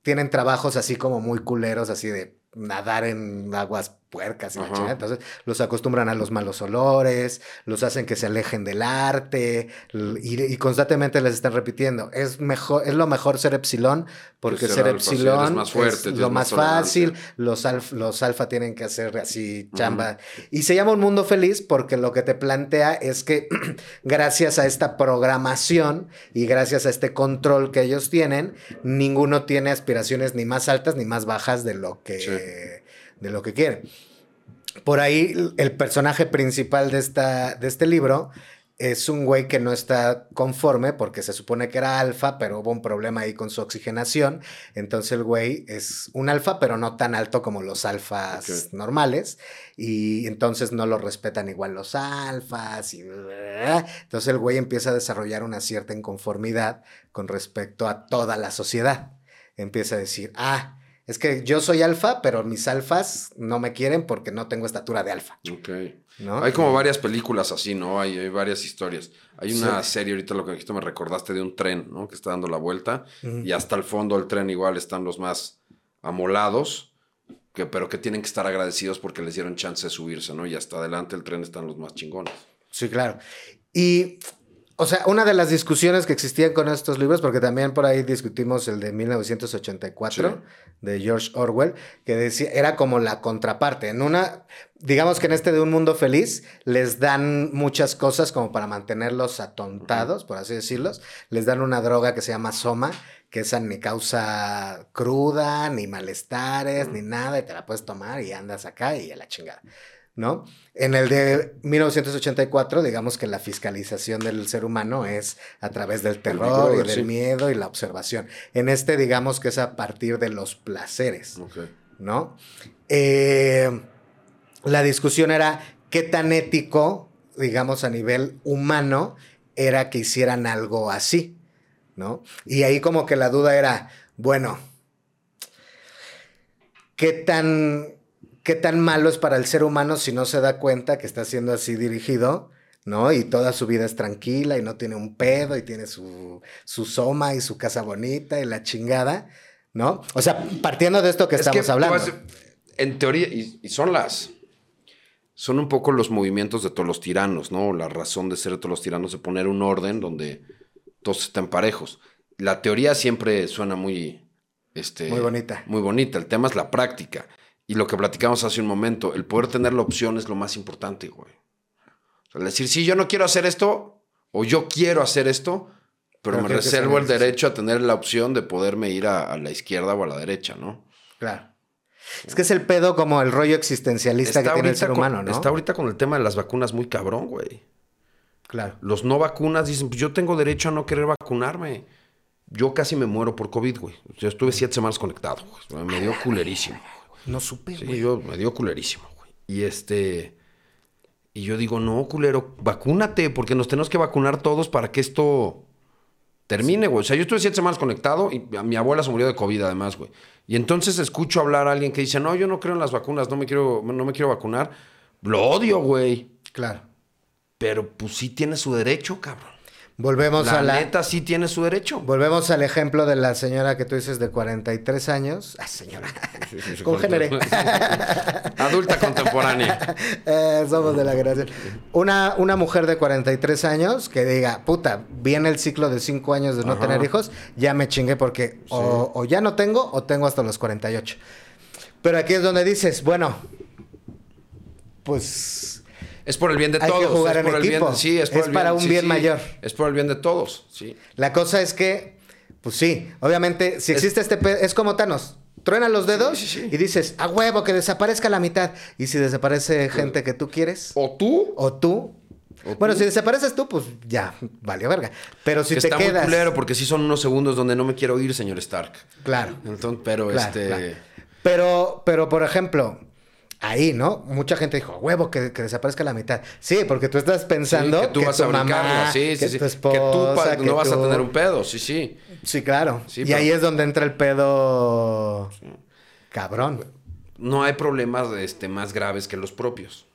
tienen trabajos así como muy culeros, así de nadar en aguas puercas y la chingada. Entonces los acostumbran a los malos olores, los hacen que se alejen del arte y, y constantemente les están repitiendo. Es mejor, es lo mejor ser epsilon porque ser ser, epsilon eres más fuerte, es lo más más fácil. Los, alf- los alfa tienen que hacer así chamba. Y se llama un mundo feliz porque lo que te plantea es que gracias a esta programación y gracias a este control que ellos tienen, ninguno tiene aspiraciones ni más altas ni más bajas de lo que, Sí. De lo que quieren. Por ahí el personaje principal de, esta, de este libro es un güey que no está conforme porque se supone que era alfa, pero hubo un problema ahí con su oxigenación. Entonces el güey es un alfa, pero no tan alto como los alfas normales. Y entonces no lo respetan igual los alfas. Y... Entonces el güey empieza a desarrollar una cierta inconformidad con respecto a toda la sociedad. Empieza a decir, ah, Es que yo soy alfa, pero mis alfas no me quieren porque no tengo estatura de alfa. Ok. ¿no? Hay como varias películas así, ¿no? Hay, hay varias historias. Hay una serie, ahorita lo que me recordaste de un tren, ¿no? Que está dando la vuelta y hasta el fondo del tren igual están los más amolados, que, pero que tienen que estar agradecidos porque les dieron chance de subirse, ¿no? Y hasta adelante el tren están los más chingones. Sí, claro. Y, o sea, una de las discusiones que existían con estos libros, porque también por ahí discutimos el de 1984 de George Orwell, que decía, era como la contraparte. En una, digamos que en este de un mundo feliz, les dan muchas cosas como para mantenerlos atontados, por así decirlos. Les dan una droga que se llama soma, que esa ni causa cruda, ni malestares, ni nada, y te la puedes tomar y andas acá y a la chingada. ¿No? En el de 1984, digamos que la fiscalización del ser humano es a través del terror y del sí. miedo y la observación. En este, digamos que es a partir de los placeres. ¿no? Eh, la discusión era qué tan ético, digamos, a nivel humano, era que hicieran algo así, ¿no? Y ahí como que la duda era, bueno, ¿qué tan, qué tan malo es para el ser humano si no se da cuenta que está siendo así dirigido? ¿No? Y toda su vida es tranquila y no tiene un pedo y tiene su, su soma y su casa bonita y la chingada, ¿no? O sea, partiendo de esto que Es estamos hablando. decir, En teoría, y, y son las. Son un poco los movimientos de todos los tiranos, ¿no? La razón de ser de todos los tiranos de poner un orden donde todos estén parejos. La teoría siempre suena muy. Este, Muy bonita. Muy bonita. El tema es la práctica. Y lo que platicamos hace un momento, el poder tener la opción es lo más importante, güey. O sea, decir, sí, yo no quiero hacer esto, o yo quiero hacer esto, pero, Pero me reservo el derecho a tener la opción de poderme ir a, a la izquierda o a la derecha, ¿no? Claro. Es que es el pedo como el rollo existencialista que tiene el ser con, humano, ¿no? está ahorita con el tema de las vacunas muy cabrón, güey. Claro. Los no vacunas dicen, pues yo tengo derecho a no querer vacunarme. Yo casi me muero por COVID, güey. Yo estuve siete semanas conectado, güey. Me dio culerísimo. No supe, Sí, güey. yo me dio culerísimo, güey. Y este. Y yo digo, no, culero, vacúnate, porque nos tenemos que vacunar todos para que esto termine, güey. O sea, yo estuve siete semanas conectado y mi abuela se murió de COVID, además, güey. Y entonces escucho hablar a alguien que dice, no, yo no creo en las vacunas, no me quiero, no me quiero vacunar. Lo odio, güey. Claro. Pero pues sí tiene su derecho, cabrón. Volvemos La a la. neta sí tiene su derecho. Volvemos al ejemplo de la señora que tú dices de 43 años. Ah, señora. Congénere. Adulta contemporánea. Eh, somos de la generación. Una, una mujer de 43 años que diga, puta, viene el ciclo de 5 años de no Ajá. tener hijos, ya me chingué porque o, o ya no tengo o tengo hasta los 48. Pero aquí es donde dices, bueno, pues Es por el bien de Hay que todos. jugar es en por el equipo. bien, sí, es, por Es el para bien, un sí, bien sí. mayor. Es por el bien de todos, sí. la cosa es que, pues sí, obviamente, si Es- existe este... pe- Es como Thanos. Truena los dedos Sí, sí, sí. y dices, a huevo, que desaparezca la mitad. Y si desaparece gente que tú quieres, O tú, o tú... O bueno, tú. si desapareces tú, pues ya, valió verga. Pero si que te está quedas... muy culero porque sí son unos segundos donde no me quiero ir, señor Stark. Claro. Entonces, pero Claro, este... claro. Pero, pero, por ejemplo, ahí, ¿no? Mucha gente dijo, huevo, que, que desaparezca la mitad. Sí, porque tú estás pensando sí, que tú vas tu a brincarla, mamá, sí, sí, que sí. tu que tú pa- esposa, no vas a tener un pedo, sí, sí. Sí, claro. Sí, y pero- ahí es donde entra el pedo cabrón. No hay problemas este, más graves que los propios.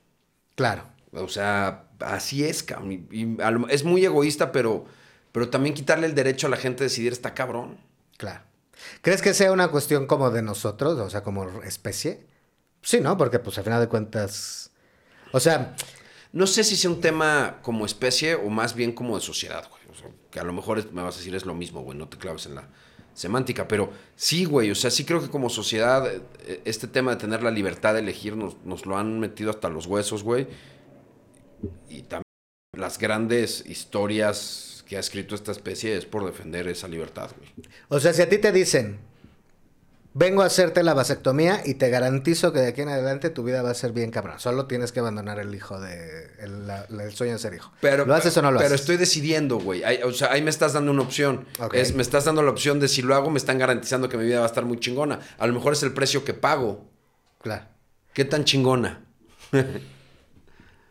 Claro. O sea, así es, cabrón. Y- y a lo- es muy egoísta, pero, pero también quitarle el derecho a la gente a decidir está cabrón. Claro. ¿Crees que sea una cuestión como de nosotros, o sea, como especie? Sí, ¿no? Porque pues al final de cuentas... O sea, No sé si sea un tema como especie o más bien como de sociedad, güey. O sea, que a lo mejor es- me vas a decir es lo mismo, güey. No te claves en la semántica. Pero sí, güey. O sea, sí creo que como sociedad eh, este tema de tener la libertad de elegir nos, nos lo han metido hasta los huesos, güey. Y también las grandes historias que ha escrito esta especie es por defender esa libertad, güey. o sea, si a ti te dicen, vengo a hacerte la vasectomía y te garantizo que de aquí en adelante tu vida va a ser bien cabrón. Solo tienes que abandonar el hijo de... el, la- el sueño de ser hijo. ¿Lo haces o no lo pero haces? estoy decidiendo, güey. O sea, ahí me estás dando una opción. Es, me estás dando la opción de si lo hago, me están garantizando que mi vida va a estar muy chingona. A lo mejor es el precio que pago. Claro. ¿Qué tan chingona?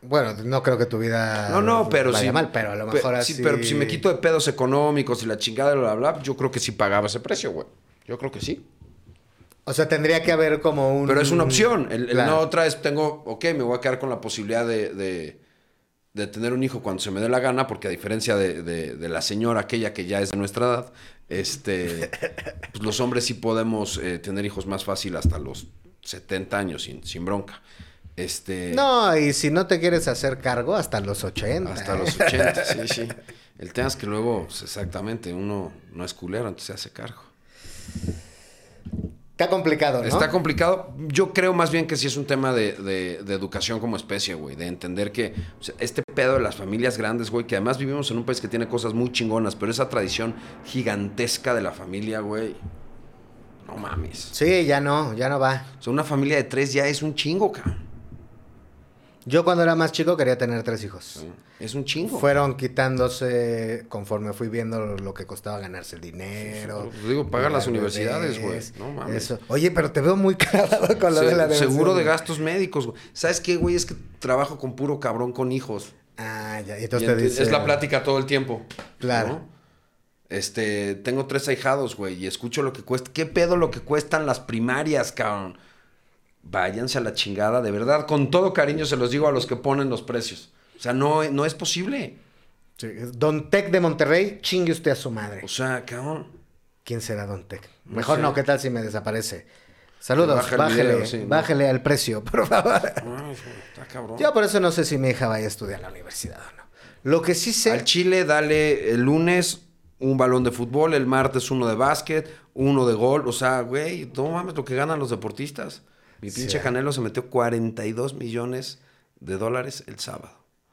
Bueno, no creo que tu vida No, no, pero vaya sí. mal, pero a lo mejor sí, así... pero si me quito de pedos económicos y la chingada, bla, bla, bla, yo creo que sí pagaba ese precio, güey. Yo creo que sí. O sea, tendría que haber como un... Pero es una opción. El, Claro. no otra es, tengo, ok, me voy a quedar con la posibilidad de, de- de tener un hijo cuando se me dé la gana, porque a diferencia de, de- la señora aquella que ya es de nuestra edad, este, pues los hombres sí podemos eh, tener hijos más fácil hasta los 70 años sin, sin bronca. Este, No, y si no te quieres hacer cargo, hasta los 80. Hasta los 80, sí, sí. El tema es que luego, pues, exactamente, uno no es culero, entonces se hace cargo. Está complicado, ¿no? Está complicado. Yo creo más bien que sí es un tema de, de- de educación como especie, güey. De entender que o sea, este pedo de las familias grandes, güey, que además vivimos en un país que tiene cosas muy chingonas, pero esa tradición gigantesca de la familia, güey. No mames. Sí, ya no, ya no va. O sea, una familia de tres ya es un chingo, cabrón. Yo cuando era más chico quería tener tres hijos. Es un chingo. Fueron quitándose conforme fui viendo lo que costaba ganarse el dinero. Pues digo, pagar las universidades, güey. No mames. Eso. Oye, pero te veo muy clavado con lo Se- de la seguro de gastos médicos, güey. ¿Sabes qué, güey? Es que trabajo con puro cabrón con hijos. Ah, ya. y Y entonces te dice... Es la plática todo el tiempo. Claro. ¿no? Este, tengo tres ahijados, güey, y escucho lo que cuesta. ¿Qué pedo lo que cuestan las primarias, cabrón? Váyanse a la chingada, de verdad. Con todo cariño se los digo a los que ponen los precios. O sea, no, no es posible. Sí, Don Tec de Monterrey, chingue usted a su madre. O sea, cabrón. ¿Quién será Don Tec? No Mejor sé. no, ¿qué tal si me desaparece? Saludos, Baja video, sí, ¿no? bájele al precio, por favor. Está cabrón. Yo por eso no sé si mi hija vaya a estudiar a la universidad o no. Lo que sí sé... Al Chile, dale el lunes un balón de fútbol, el martes uno de básquet, uno de gol. O sea, güey, no mames lo que ganan los deportistas. Mi Sí. pinche Canelo se metió 42 millones de dólares el sábado.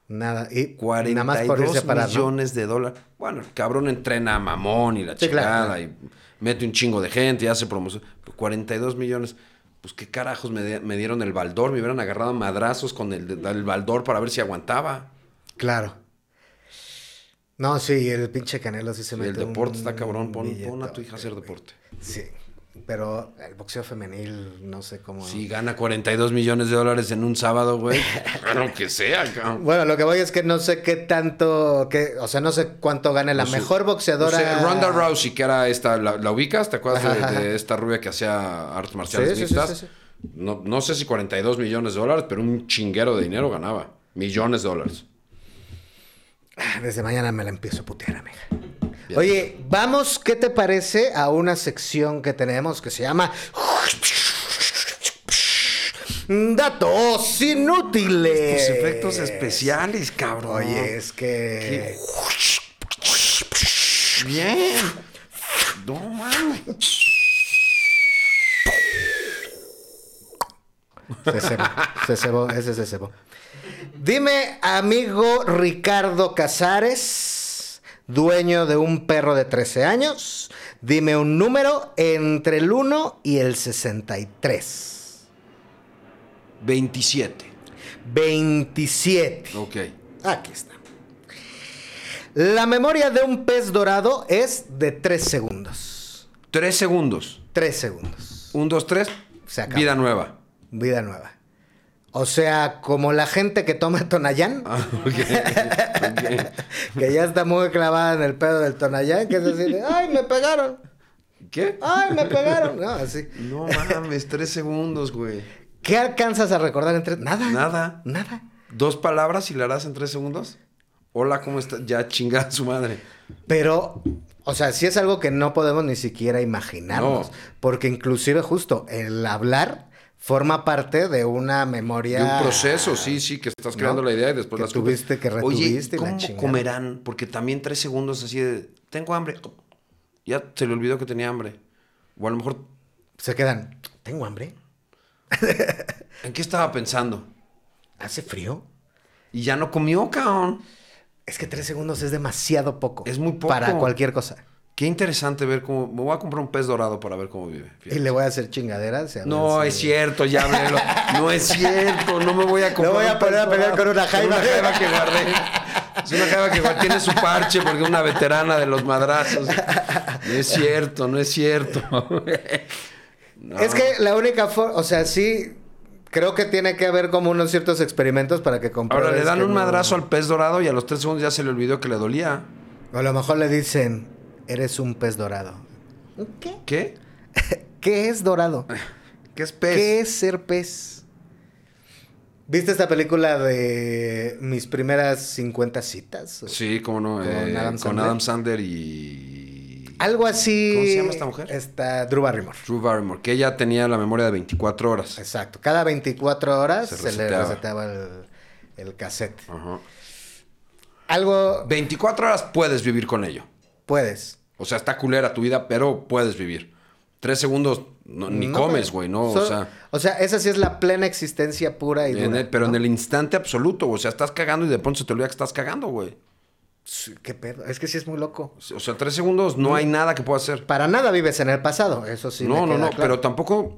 Nada, y 42 nada más por millones de dólares. Bueno, el cabrón entrena a mamón y la Sí, chingada claro. y mete un chingo de gente y hace promoción. Pero 42 millones. Pues qué carajos me, me dieron el baldor. Me hubieran agarrado madrazos con el, el baldor para ver si aguantaba. Claro. No, sí, el pinche Canelo sí se mete el deporte está cabrón. Pon, pon a tu hija a hacer deporte. Sí, pero el boxeo femenil, no sé cómo... Si gana 42 millones de dólares en un sábado, güey. Lo que sea, cabrón. Bueno, lo que voy es que no sé qué tanto, que, o sea, no sé cuánto gane la sé. mejor boxeadora. O sea, Ronda Rousey, que era esta, ¿la, la ubicas? ¿Te acuerdas de, esta rubia que hacía artes marciales sí, mixtas? sí, sí. No, no sé si 42 millones de dólares, pero un chinguero de dinero ganaba. Millones de dólares. Ah, Desde mañana me la empiezo a putear, amiga. Oye, vamos, ¿qué te parece a una sección que tenemos que se llama Datos inútiles? Tus efectos especiales, cabrón. Oye, es que... Bien. No mames. Se cebó, se cebó, ese se cebó. Dime, amigo Ricardo Casares, dueño de un perro de 13 años, dime un número entre el 1 y el 63. 27. 27. Ok. Aquí está. La memoria de un pez dorado es de 3 segundos. Tres segundos. 3 segundos. Un, dos, tres. Se acabó. Vida nueva. Vida nueva. O sea, como la gente que toma Tonayán. Ah, ok. Ok. que ya está muy clavada en el pedo del Tonayán, que es así de, ay, me pegaron, ¿Qué? ay, me pegaron, no, así. No mames, tres segundos, güey. ¿Qué alcanzas a recordar entre nada? Nada. Nada. ¿Dos palabras y la harás en tres segundos? Hola, ¿cómo está? Ya chingada su madre. Pero, o sea, sí es algo que no podemos ni siquiera imaginarnos, No. porque inclusive justo el hablar forma parte de una memoria. De un proceso, sí, sí, que estás ¿no? creando la idea y después Que las tuviste, que Oye, retuviste y la ¿cómo chingada. comerán? Porque también tres segundos así de, tengo hambre. Ya se le olvidó que tenía hambre. O a lo mejor, Se quedan, tengo hambre, ¿en qué estaba pensando? hace frío. Y ya no comió, cabrón. Es que tres segundos es demasiado poco. Es muy poco. Para cualquier cosa. Qué interesante ver cómo... Me voy a comprar un pez dorado para ver cómo vive. Y le voy a hacer chingaderas. No, es cierto, ya hablé. No es cierto, no me voy a comprar. voy a poner a pelear con una jaiba. Con una jaiba que guardé. Es una jaiba que guardé. Tiene su parche porque es una veterana de los madrazos. No es cierto, no es cierto. No. Es que la única forma, o sea, sí, creo que tiene que haber como unos ciertos experimentos para que compruebes Ahora le dan un no- madrazo al pez dorado y a los tres segundos ya se le olvidó que le dolía. O a lo mejor le dicen, eres un pez dorado. ¿Qué? ¿Qué? ¿Qué es dorado? ¿Qué es pez? ¿Qué es ser pez? ¿Viste esta película de mis primeras 50 citas? Sí, cómo no. Con eh, Adam con Sandler. Adam Sandler y. Algo así. ¿Cómo se llama esta mujer? Está Drew Barrymore. Drew Barrymore, que ella tenía la memoria de 24 horas. Exacto. Cada 24 horas Se se, le reseteaba. reseteaba el, el cassette. Ajá. Algo 24 horas puedes vivir con ello. Puedes. O sea, está culera tu vida, pero puedes vivir. Tres segundos no- ni No, comes, güey, ¿no? O sea, o sea, esa sí es la plena existencia pura y en dura, el- pero ¿no? en el instante absoluto, o sea, estás cagando y de pronto se te olvida que estás cagando, güey. Sí, ¿Qué pedo? Es que sí es muy loco. O sea, tres segundos no hay nada que pueda hacer. Para nada vives en el pasado, eso sí. no, me no, queda no, claro. pero tampoco.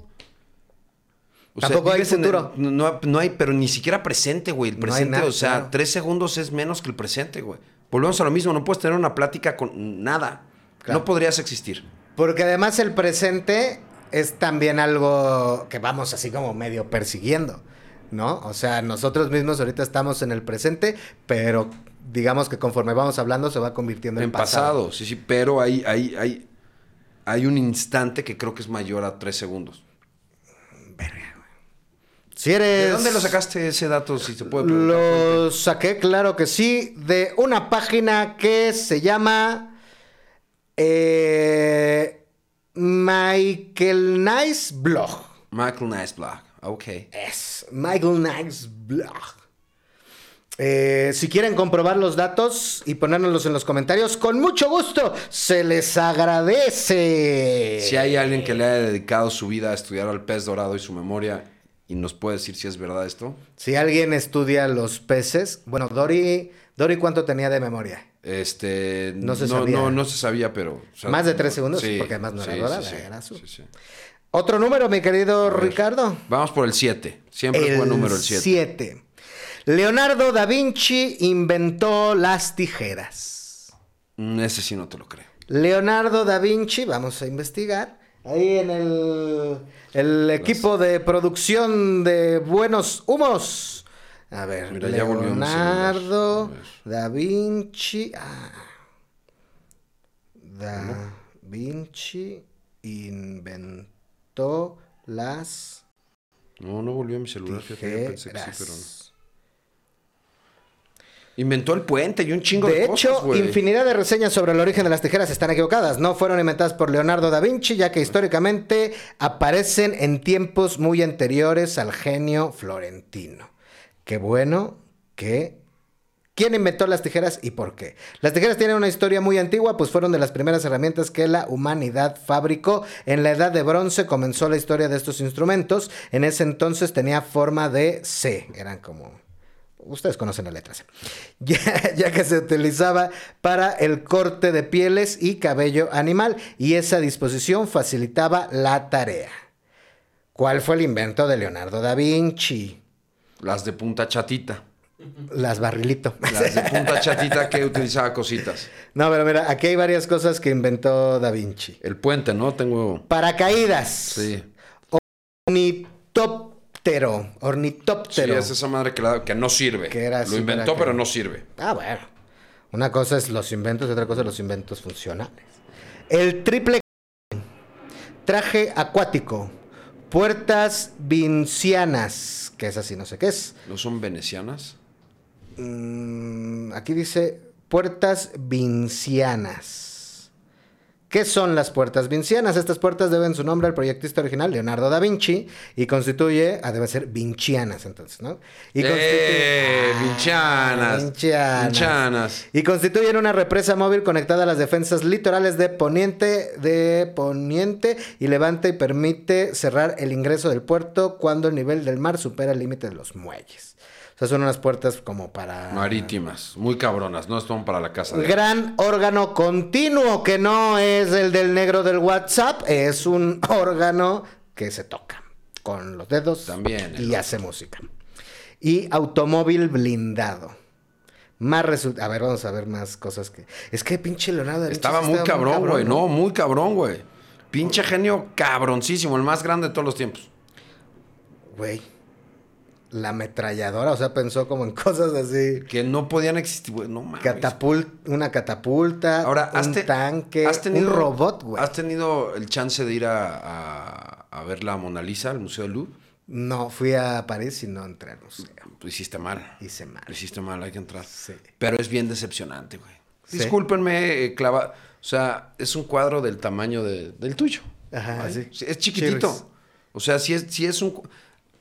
o sea, Tampoco hay vives en el- futuro. no, no hay, pero ni siquiera presente, güey. El No hay presente, nada, o sea, claro. tres segundos es menos que el presente, güey. Volvemos a lo mismo, no puedes tener una plática con nada. Claro. No podrías existir. Porque además el presente es también algo que vamos así como medio persiguiendo, ¿no? O sea, nosotros mismos ahorita estamos en el presente, pero digamos que conforme vamos hablando se va convirtiendo en, En pasado, sí, sí, pero hay, hay, hay, hay un instante que creo que es mayor a tres segundos. Si eres... ¿De dónde lo sacaste ese dato, si se puede preguntar? Lo saqué, claro que sí, de una página que se llama eh, Michael Nice Blog. Michael Niceblog, ok. Es Michael Nice Blog. Eh, si quieren comprobar los datos y ponérnoslos en los comentarios, con mucho gusto se les agradece. Si hay alguien que le haya dedicado su vida a estudiar al pez dorado y su memoria y nos puede decir si es verdad esto, Si alguien estudia los peces, bueno, Dori, Dori, ¿cuánto tenía de memoria? este... No se no, sabía. No, no se sabía, pero... o sea, Más de tres segundos, porque además no era sí, dorada, sí, era azul. Otro número, mi querido ver. Ricardo. Vamos por el 7. Siempre es buen número el 7. 7. Leonardo da Vinci inventó las tijeras. Ese sí no te lo creo. Leonardo da Vinci, vamos a investigar. Ahí en el, el equipo de producción de Buenos Humos. A ver, Mira, Leonardo da Vinci. ah. Da Vinci inventó las No, no volvió a mi celular. fíjate, pensé que sí, pero no. Inventó el puente y un chingo de, De hecho, infinidad de reseñas sobre el origen de las tijeras están equivocadas. No fueron inventadas por Leonardo da Vinci, ya que históricamente aparecen en tiempos muy anteriores al genio florentino. Qué bueno que... ¿Quién inventó las tijeras y por qué? Las tijeras tienen una historia muy antigua, pues fueron de las primeras herramientas que la humanidad fabricó. En la edad de bronce comenzó la historia de estos instrumentos. En ese entonces tenía forma de C. Eran como Ustedes conocen la letra C. Ya, ya que se utilizaba para el corte de pieles y cabello animal y esa disposición facilitaba la tarea. ¿Cuál fue el invento de Leonardo da Vinci? Las de punta chatita. Las barrilito. Las de punta chatita que utilizaba cositas. No, pero mira, aquí hay varias cosas que inventó da Vinci. El puente, ¿no? Tengo... Paracaídas. Sí. Ornitóptero. Sí, Ornitóptero. es esa madre que, la- que no sirve. Que era así Lo inventó, pero no sirve. Ah, bueno. Una cosa es los inventos y otra cosa es los inventos funcionales. El triple traje acuático. Puertas vincianas. Que es así, no sé qué es. ¿No son venecianas? Mm, aquí dice puertas vincianas. ¿Qué son las puertas vincianas? Estas puertas deben su nombre al proyectista original, Leonardo da Vinci, y constituye, ah, debe ser vincianas entonces, ¿no? Y ¡Eh! constituye- Vinchanas. Ah, Vinchanas. Vinchanas. Y constituyen una represa móvil conectada a las defensas litorales de poniente, de poniente y levante y permite cerrar el ingreso del puerto cuando el nivel del mar supera el límite de los muelles. O sea, son unas puertas como para... Marítimas. Muy cabronas. No son para la casa. de- Gran órgano continuo, que no es el del negro del WhatsApp, es un órgano que se toca con los dedos También, y hace música. Y automóvil blindado. Más resulta. A ver, vamos a ver más cosas que. Es que pinche Leonardo Estaba muy cabrón, güey. No, muy cabrón, güey. Pinche genio cabroncísimo. El más grande de todos los tiempos. Güey. La ametralladora, o sea, pensó como en cosas así. Que no podían existir, güey. No mames. Catapult, una catapulta, Ahora, un te- tanque, has tenido- un robot, güey. ¿Has tenido el chance de ir a, a- a ver la Mona Lisa al Museo del Louvre? No, fui a París y no entré al museo. Lo hiciste mal. Hice mal. Lo hiciste mal, hay que entrar. Sí. Pero es bien decepcionante, güey. ¿Sí? Discúlpenme, eh, clava. O sea, es un cuadro del tamaño de- del tuyo. Ajá, sí. Es chiquitito. O sea, si es, si es un.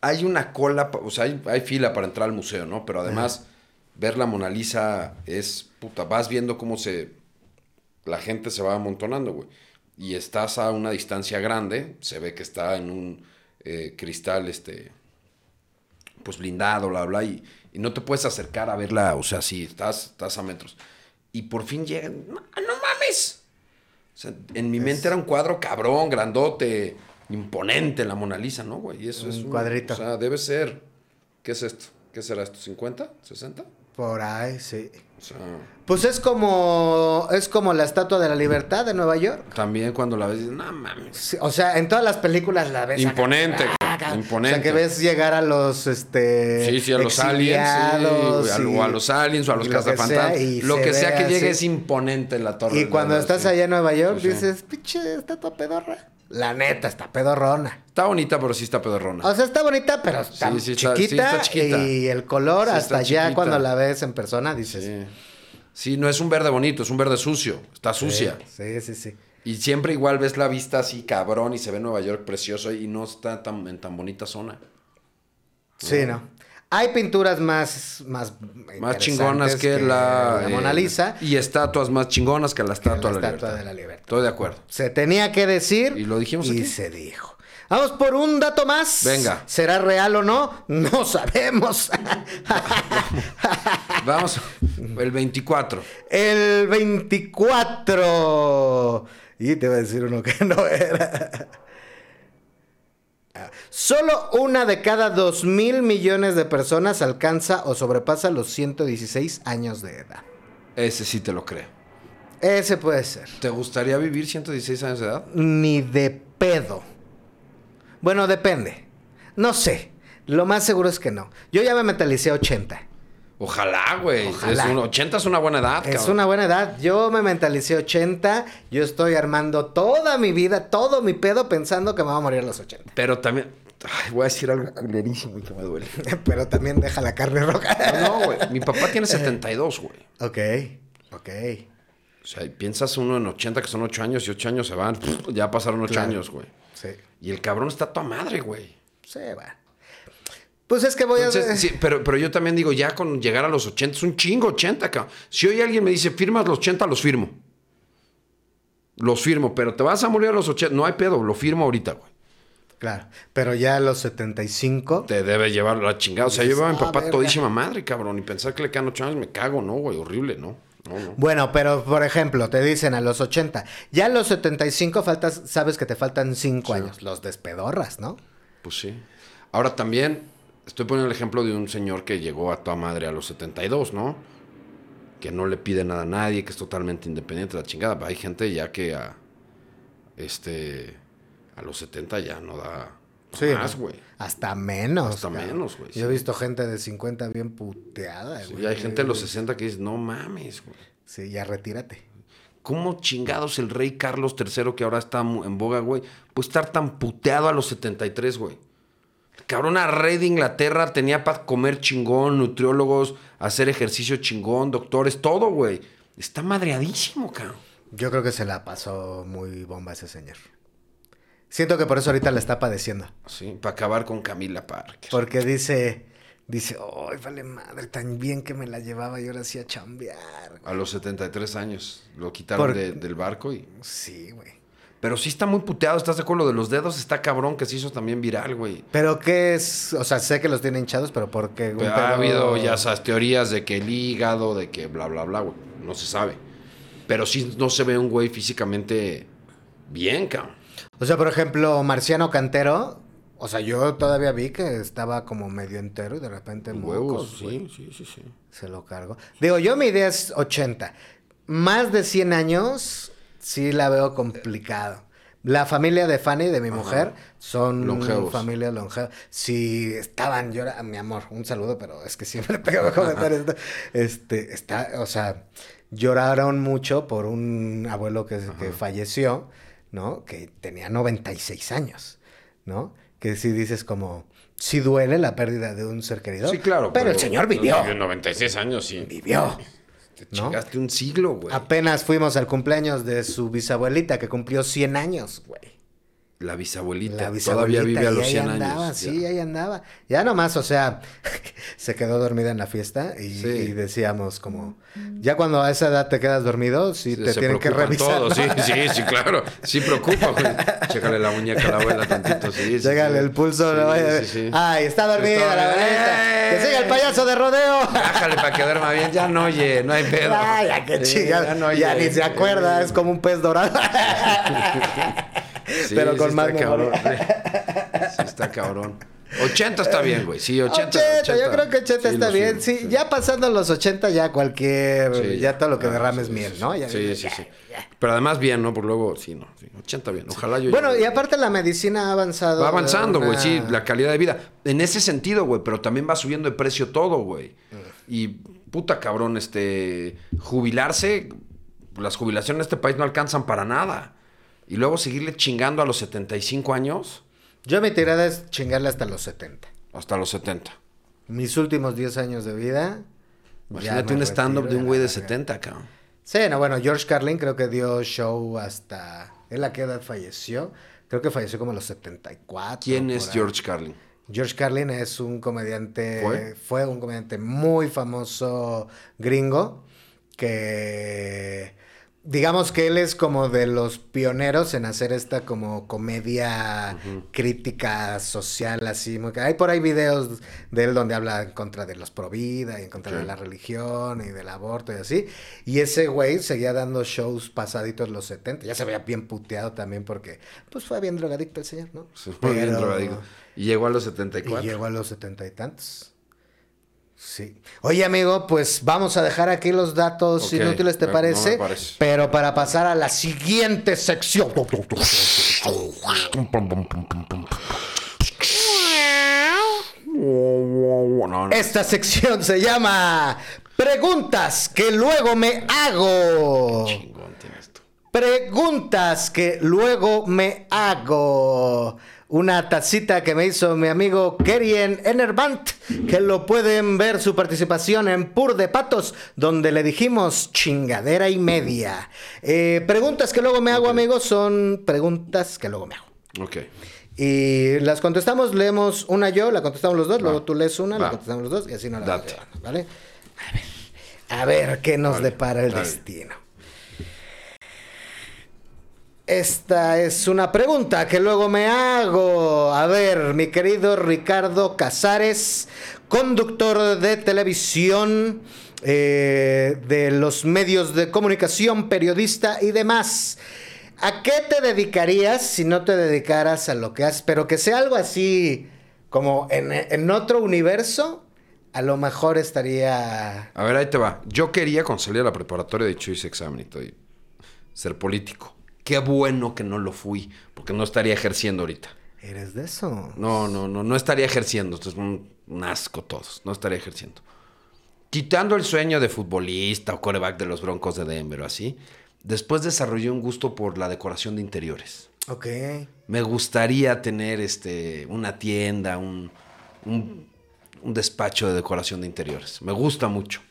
Hay una cola, o sea, hay, hay fila para entrar al museo, ¿no? Pero además, ver la Mona Lisa es. Puta, vas viendo cómo se. La gente se va amontonando, güey. Y estás a una distancia grande, se ve que está en un eh, cristal, este. Pues blindado, bla, bla, y, y no te puedes acercar a verla, o sea, sí, estás, estás a metros. Y por fin llegan. ¡No, no mames! O sea, en mi mente era un cuadro cabrón, grandote, imponente, la Mona Lisa, ¿no, güey? Y eso Un es cuadrito. O sea, debe ser. ¿Qué es esto? ¿Qué será esto? ¿50? ¿60? Por ahí, sí. O sea, Pues es como es como la Estatua de la Libertad de Nueva York. también cuando la ves, dices, no mames. Sí, o sea, en todas las películas la ves. Imponente, acá, acá. imponente. O sea, que ves llegar a los este Sí, sí, a los aliens. sí, güey, a, y- los aliens o a los y lo que cazafantasmas. sea, que sea que llegue así. es imponente en la torre. Y cuando estás allá en Nueva York dices, pinche estatua pedorra. La neta, está pedorrona. Está bonita, pero sí está pedorrona. O sea, está bonita, pero está, Sí, sí está- chiquita, sí está chiquita. Y el color, hasta ya cuando la ves en persona, dices. Sí. Sí, no es un verde bonito, es un verde sucio. Está sucia. Sí, sí, sí. Y siempre igual ves la vista así cabrón y se ve Nueva York precioso y no está tan, en tan bonita zona. Sí, ¿no? Hay pinturas más más, Más chingonas que, la, la eh, Mona Lisa. Y estatuas más chingonas que la estatua, la de, la Estatua libertad. de la Libertad. Estoy de acuerdo. Se tenía que decir. Y lo dijimos y aquí. se dijo. Vamos por un dato más. Venga. ¿Será real o no? No sabemos. Vamos, el 24. El 24. Y te voy a decir uno que no era. Solo una de cada dos mil millones de personas alcanza o sobrepasa los 116 años de edad. Ese sí te lo creo. Ese puede ser. ¿Te gustaría vivir 116 años de edad? Ni de pedo. Bueno, depende. No sé. Lo más seguro es que no. Yo ya me mentalicé a 80. Ojalá, güey. Ojalá. Es un- 80 es una buena edad, Es cabrón. una buena edad. Yo me mentalicé 80. Yo estoy armando toda mi vida, todo mi pedo pensando que me va a morir a los 80. Pero también... Ay, voy a decir algo culerísimo que me duele. Pero también deja la carne roja. No, no, güey. Mi papá tiene 72, güey. ok, ok. O sea, piensas uno en 80 que son 8 años y 8 años se van. Ya pasaron 8 Claro. años, güey. Sí, Y el cabrón está toda madre, güey. sí, va. Pues es que voy a... Entonces, sí, pero, pero yo también digo, ya con llegar a los 80, es un chingo 80, cabrón. Si hoy alguien me dice, firmas los 80, los firmo. Los firmo, pero te vas a morir a los 80. No hay pedo, lo firmo ahorita, güey. Claro, pero ya a los 75... Te debe llevar la chingada. O sea, yo veo a mi Ah, papá todísima madre, cabrón. Y pensar que le quedan 8 años, me cago, ¿no, güey? Horrible, ¿no? No, no. Bueno, pero por ejemplo, te dicen a los 80. Ya a los 75 faltas, sabes que te faltan 5 años. Los despedorras, ¿no? Pues sí. Ahora también estoy poniendo el ejemplo de un señor que llegó a toda madre a los 72, ¿no? Que no le pide nada a nadie, que es totalmente independiente de la chingada. Hay gente ya que a este a los 70 ya no da más, ¿no? güey. Hasta menos. Hasta cabrón. menos, güey, Yo he sí. visto gente de 50 bien puteada, Sí, güey. hay gente de los 60 que dice, no mames, güey. Sí, ya retírate. ¿Cómo chingados el rey Carlos III, que ahora está en boga, güey, puede estar tan puteado a los 73, güey? Cabrón a rey de Inglaterra tenía para comer chingón, nutriólogos, hacer ejercicio chingón, doctores, todo, güey. Está madreadísimo, cabrón. Yo creo que se la pasó muy bomba ese señor. Siento que por eso ahorita la está padeciendo. Sí, para acabar con Camila Parker. Porque dice, dice, ¡ay, vale madre! Tan bien que me la llevaba y ahora sí a chambear. A los 73 años. Lo quitaron Por- de- del barco y... Sí, güey. Pero sí está muy puteado, ¿estás de acuerdo? Lo de los dedos está cabrón, que se hizo también viral, güey. Pero qué es, o sea, sé que los tiene hinchados, pero ¿por qué? Pero ha habido ya esas teorías de que el hígado, de que bla, bla, bla, güey. No se sabe. Pero sí no se ve un güey físicamente bien, cabrón. O sea, por ejemplo, Marciano Cantero, o sea, yo todavía vi que estaba como medio entero y de repente Huevos, sí, sí, sí, sí. se lo cargo. Digo, yo mi idea es 80. Más de 100 años sí la veo complicado. La familia de Fanny, de mi mujer, son Longevos. familia longeva. Si estaban llorando, mi amor, un saludo, pero es que siempre pego comentarios. Este, está, o sea, lloraron mucho por un abuelo que, que falleció, ¿no? Que tenía 96 años, ¿no? Que si dices como, sí duele la pérdida de un ser querido. Sí, claro. Pero, el señor vivió. Vivió 96 años, sí. Vivió. Te ¿no? chingaste un siglo, güey. Apenas fuimos al cumpleaños de su bisabuelita que cumplió 100 años, güey. La bisabuelita. La bisabuelita. Todavía vive a los ahí 100 andaba, años. Sí, ya. ahí andaba. Ya nomás, o sea, se quedó dormida en la fiesta y, Sí. y decíamos como, ya cuando a esa edad te quedas dormido, sí, te Se tienen que revisar. todos, ¿no? Sí, sí, sí, claro. Sí preocupa, güey. Chécale la muñeca a la abuela tantito, sí. sí, Llegale sí. el pulso, no. Ay, está dormida Está la abuelita. Que siga el payaso de rodeo. Bájale para que duerma bien. Ya no oye, no hay pedo. Ay, ya qué chingada. ya no ya ni se acuerda, es como un pez dorado. Sí, Pero sí con está más memoria. cabrón. Sí, está cabrón. 80 está bien, güey. Sí, 80. 80, yo creo que 80 Sí, está bien. Sí, ya pasando los 80, ya cualquier. Ya todo lo que derrames miel, ¿no? sí. Ya- sí, sí, sí. Pero además bien, ¿no? Por luego, sí, no. sí, 80 bien. Ojalá yo. Bueno, y aparte la medicina ha avanzado. Va avanzando, güey, una- sí, la calidad de vida. En ese sentido, güey, pero también va subiendo de precio todo, güey. Y puta cabrón, este, jubilarse, las jubilaciones en este país no alcanzan para nada. Y luego seguirle chingando a los 75 años Yo mi tirada es chingarle hasta los 70. hasta los 70. Mis últimos 10 años de vida. Imagínate un stand-up de un güey de verga. 70, cabrón. Sí, no, bueno, George Carlin creo que dio show hasta. ¿Él a qué edad falleció? Creo que falleció como a los 74. ¿Quién es ahí. George Carlin? George Carlin es un comediante, ¿Fue? fue, un comediante muy famoso gringo que digamos que él es como de los pioneros en hacer esta como comedia crítica social así, muy- hay por ahí videos de él donde habla en contra de los pro vida y en contra de la religión y del aborto y así, y ese güey seguía dando shows pasaditos los 70, ya se veía bien puteado también porque pues fue bien drogadicto el señor, ¿no? Fue bien drogadicto. Y llegó a los y 74. llegó a los setenta y tantos. Sí. Oye, amigo, pues vamos a dejar aquí los datos inútiles, ¿te no me parece? parece. Pero para pasar a la siguiente sección. No, no. Esta sección se llama Preguntas que luego me hago. Chingón tienes tú. Preguntas que luego me hago. Una tacita que me hizo mi amigo Kerien Enerbant, que lo pueden ver su participación en Pur de Patos, donde le dijimos chingadera y media. Eh, preguntas que luego me hago, amigos, son preguntas que luego me hago. Ok. Y las contestamos, leemos una yo, la contestamos los dos, luego tú lees una, la contestamos los dos y así nos la ¿vale? A ver, a ver qué nos depara el destino. Esta es una pregunta que luego me hago. A ver, mi querido Ricardo Casares, conductor de televisión, eh, de los medios de comunicación, periodista y demás. ¿A qué te dedicarías si no te dedicaras a lo que haces? Pero que sea algo así como en, otro universo, a lo mejor estaría... A ver, ahí te va. Yo quería, cuando la preparatoria, de hecho hice examen y todo, ser político. Qué bueno que no lo fui, porque no estaría ejerciendo ahorita. ¿Eres de eso? No, no, no, no estaría ejerciendo. Esto es un, un asco todos. No estaría ejerciendo. Quitando el sueño de futbolista o coreback de los Broncos de Denver o así, después desarrollé un gusto por la decoración de interiores. Ok. Me gustaría tener este, una tienda, un, un, un despacho de decoración de interiores. Me gusta mucho.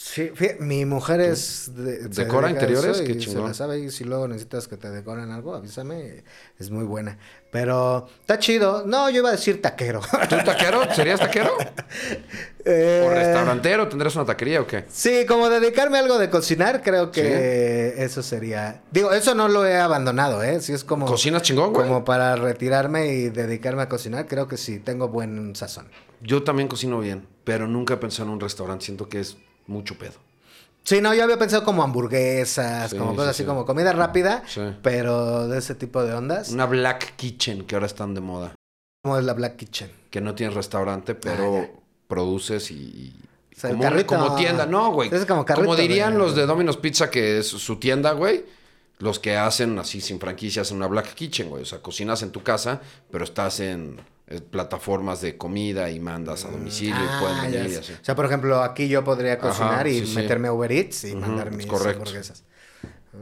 Sí, mi mujer es... De, ¿Decora interiores? Qué y se chingón. la sabe y si luego necesitas que te decoren algo, avísame. Es muy buena. Pero está chido. No, yo iba a decir taquero. ¿Tú taquero? ¿Serías taquero? Eh, ¿O restaurantero? ¿Tendrás una taquería o qué? Sí, como dedicarme a algo de cocinar, creo que eso sería. Digo, eso no lo he abandonado, ¿eh? Sí, es como. ¿Cocinas chingón, güey? Como para retirarme y dedicarme a cocinar, creo que sí, tengo buen sazón. Yo también cocino bien, pero nunca pensado en un restaurante. Siento que es mucho pedo. Sí, no, yo había pensado como hamburguesas, Sí, como sí, cosas así, sí. como comida rápida, pero de ese tipo de ondas. Una Black Kitchen, que ahora están de moda. Como es la Black Kitchen. Que no tienes restaurante, pero Ah, produces y... y- O sea, como, carrito. como tienda, no, güey. Es como carrito dirían de- los de Domino's Pizza, que es su tienda, güey. Los que hacen así sin franquicias en una Black Kitchen, güey. O sea, cocinas en tu casa, pero estás en plataformas de comida y mandas a domicilio y Ah, pueden ya venir y así. O sea, por ejemplo, aquí yo podría cocinar y sí, sí. meterme a Uber Eats y mandar mis correcto. hamburguesas. Ah,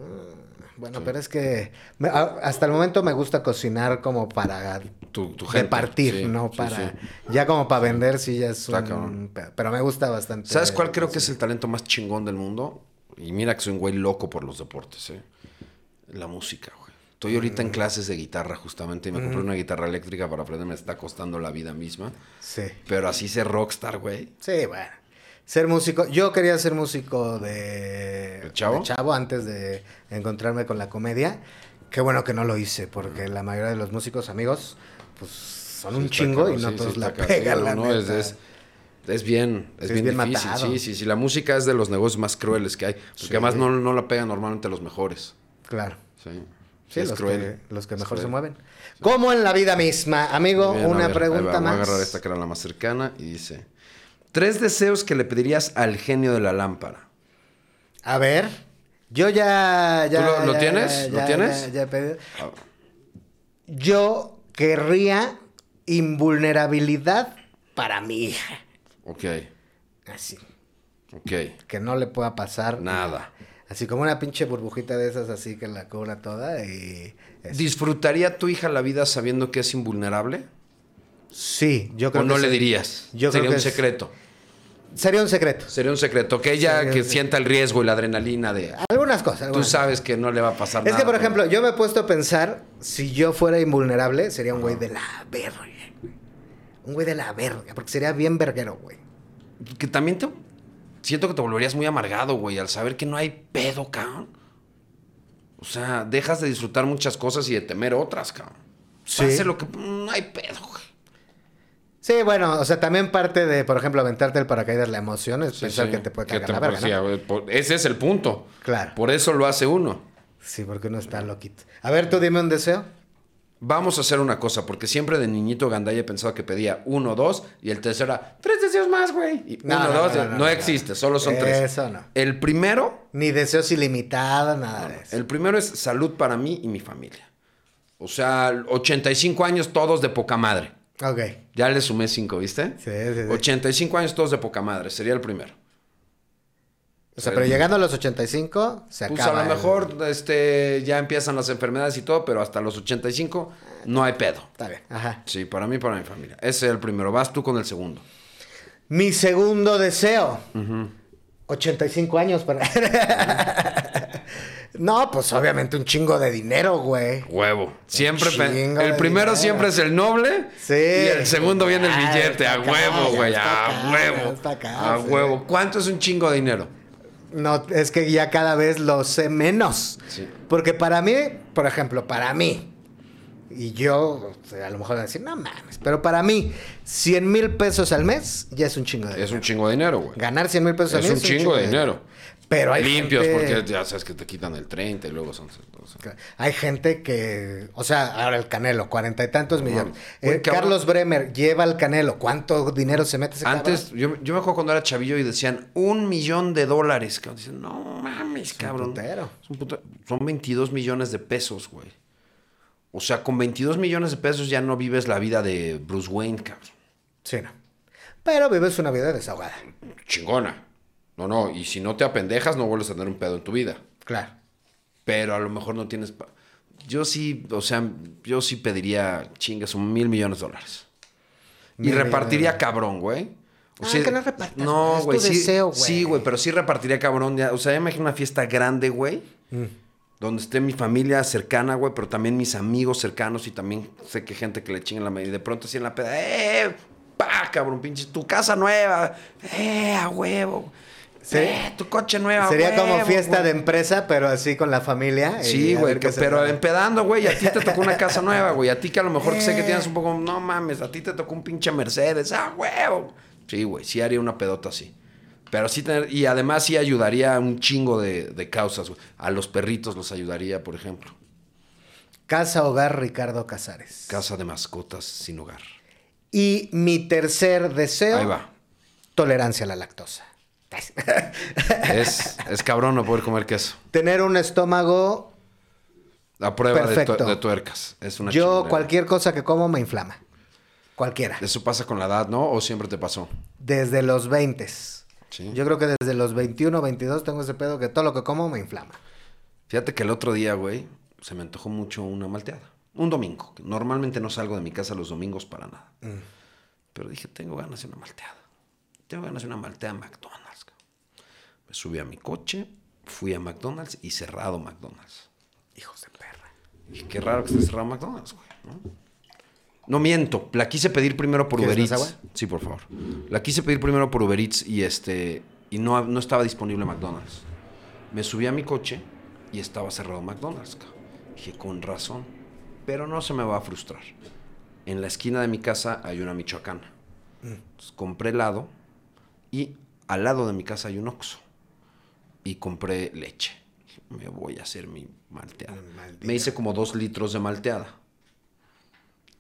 Bueno, pero es que me- hasta el momento me gusta cocinar como para Tu, tu gente. repartir, no para... Ya como para vender sí ya es un... Pero me gusta bastante. ¿Sabes cuál creo que es el talento más chingón del mundo? Y mira que soy un güey loco por los deportes, ¿eh? La música, güey. Estoy ahorita en clases de guitarra justamente y me compré una guitarra eléctrica para aprender, me está costando la vida misma. Sí. Pero así ser rockstar, güey. Sí, bueno. Ser músico. Yo quería ser músico de, ¿De chavo? chavo antes de encontrarme con la comedia. Qué bueno que no lo hice, porque la mayoría de los músicos amigos, pues son Sí, un chingo y no sí, todos sí, la pegan, la ¿no? Es, neta. es, es bien, es Es bien, bien difícil. matado. Sí, sí, sí. La música es de los negocios más crueles que hay. Porque además no, no la pegan normalmente los mejores. Claro. Sí. Sí, es los, cruel. que, los que mejor se mueven. Como en la vida misma. Amigo, bien, a una ver, ahí va, pregunta más. Voy a agarrar esta que era la más cercana y dice: Tres deseos que le pedirías al genio de la lámpara. A ver, yo ya... ya ¿Tú lo- lo ya- tienes? ya- ¿Lo ya- tienes? ya- ya he pedido. Ah, Yo querría invulnerabilidad para mi hija. Ok, Así. ok. Que no le pueda pasar Nada. Así como una pinche burbujita de esas así que la cubra toda y... eso. ¿Disfrutaría tu hija la vida sabiendo que es invulnerable? Sí, yo creo ¿O no le dirías? Yo Sería creo que un es- secreto. Sería un secreto. Sería un secreto. Que ella Sería que sienta el riesgo y la adrenalina de... Algunas cosas. Tú sabes que no le va a pasar Es nada. que, por pero- ejemplo, yo me he puesto a pensar, si yo fuera invulnerable, sería un güey de la verga. Un güey de la verga, porque sería bien verguero, güey. Que también te... Siento que te volverías muy amargado, güey, al saber que no hay pedo, cabrón. O sea, dejas de disfrutar muchas cosas y de temer otras, cabrón. Sí. Pase lo que... No hay pedo, güey. Sí, bueno, o sea, también parte de, por ejemplo, aventarte el paracaídas, la emoción es Sí, pensar sí. que te puede cagar la verga, Ese es el punto. Claro. Por eso lo hace uno. Sí, porque uno está loquito. A ver, tú dime un deseo. Vamos a hacer una cosa, porque siempre de niñito Gandaya he pensado que pedía uno, dos, y el tercero era tres deseos más, güey. Y No, uno, no, dos, no, existe, solo son tres. Eso no. El primero, Ni deseos ilimitados, nada de eso. el primero es salud para mí y mi familia. O sea, 85 años todos de poca madre. Ok. Ya le sumé cinco, ¿viste? Sí, sí, sí. 85 años todos de poca madre, sería el primero. O sea, pero llegando a los 85, se Pues acaba. a lo el- mejor este, ya empiezan las enfermedades y todo, pero hasta los 85 no hay pedo. Está bien. Ajá. Sí, para mí y para mi familia. Ese es el primero. Vas tú con el segundo. Mi segundo deseo. 85 años para. no, pues obviamente un chingo de dinero, güey. Huevo. Siempre. pe- el primero dinero. siempre es el noble. Sí. Y el segundo viene el Ah, billete. A huevo, güey. A huevo. A huevo. ¿Cuánto es un chingo de dinero? No, es que ya cada vez lo sé menos. Sí. Porque para mí, por ejemplo, para mí, y yo, o sea, a lo mejor voy a decir, no mames, pero para mí, 100 mil pesos al mes ya es un chingo de Es dinero. un chingo de dinero, güey. Ganar 100 mil pesos al Es mes un chingo de dinero. Pero hay Limpios, gente- porque ya sabes que te quitan el 30 y luego son. o sea, Hay gente que, o sea, ahora el Canelo, cuarenta y tantos millones. Güey, Eh. Carlos Bremer lleva al Canelo. ¿Cuánto dinero se mete ese Antes, yo, yo me acuerdo cuando era chavillo y decían un millón de dólares. cabrón. Dicen, no mames, un cabrón. putero. Es un puta- Son 22 millones de pesos, güey. O sea, con 22 millones de pesos ya no vives la vida de Bruce Wayne, cabrón. Sí, no. Pero vives una vida desahogada. Chingona. No, no. Y si no te apendejas, no vuelves a tener un pedo en tu vida. Claro. Pero a lo mejor no tienes... Yo sí, o sea, yo sí pediría, chingas, un mil millones de dólares. Y repartiría millones. cabrón, güey. O Ah, sea, que no repartas, güey, No, es tu güey, sí. deseo, güey. Sí, güey, pero sí repartiría cabrón. ya. O sea, imagino una fiesta grande, güey. Mm. Donde esté mi familia cercana, güey, pero también mis amigos cercanos y también sé que gente que le chinga la medida. Y de pronto así en la peda, ¡eh! ¡Pa, cabrón! Pinche, tu casa nueva. ¡eh! ¡A huevo! Sí. ¡eh! Tu coche nuevo. Sería como fiesta güey". de empresa, pero así con la familia. Sí, güey, pero trata. empedando, güey, a ti te tocó una casa nueva, güey, a ti que a lo mejor que sé que Eh. tienes un poco, no mames, a ti te tocó un pinche Mercedes, ah, huevo. Sí, güey, sí haría una pedota así. Pero sí tener, y además sí ayudaría a un chingo de, de causas, güey. A los perritos los ayudaría, por ejemplo. Casa Hogar Ricardo Casares. Casa de mascotas sin hogar. Y mi tercer deseo. Ahí va. Tolerancia a la lactosa. Es, es cabrón no poder comer queso. Tener un estómago A prueba de, tu- Perfecto. de tuercas. Es una Yo cualquier cosa que como me inflama. Cualquiera. Eso pasa con la edad, ¿no? ¿O siempre te pasó? Desde los 20. Sí. Yo creo que desde los 21, 22 tengo ese pedo que todo lo que como me inflama. Fíjate que el otro día, güey, se me antojó mucho una malteada. Un domingo. Normalmente no salgo de mi casa los domingos para nada. Pero dije, tengo ganas de una malteada. Tengo ganas de una malteada en McDonald's. Me subí a mi coche, fui a McDonald's y cerrado McDonald's. Hijos de perra. Dije, qué raro que esté cerrado McDonald's, güey. ¿no? No miento, la quise pedir primero por ¿Quieres Uber Eats. agua? Sí, por favor. La quise pedir primero por Uber Eats y este y no, no estaba disponible McDonald's. Me subí a mi coche y estaba cerrado McDonald's. cabrón. Dije, con razón. Pero no se me va a frustrar. En la esquina de mi casa hay una michoacana. Entonces, compré helado y al lado de mi casa hay un Oxxo. Y compré leche. Me voy a hacer mi malteada. Maldita. Me hice como dos litros de malteada.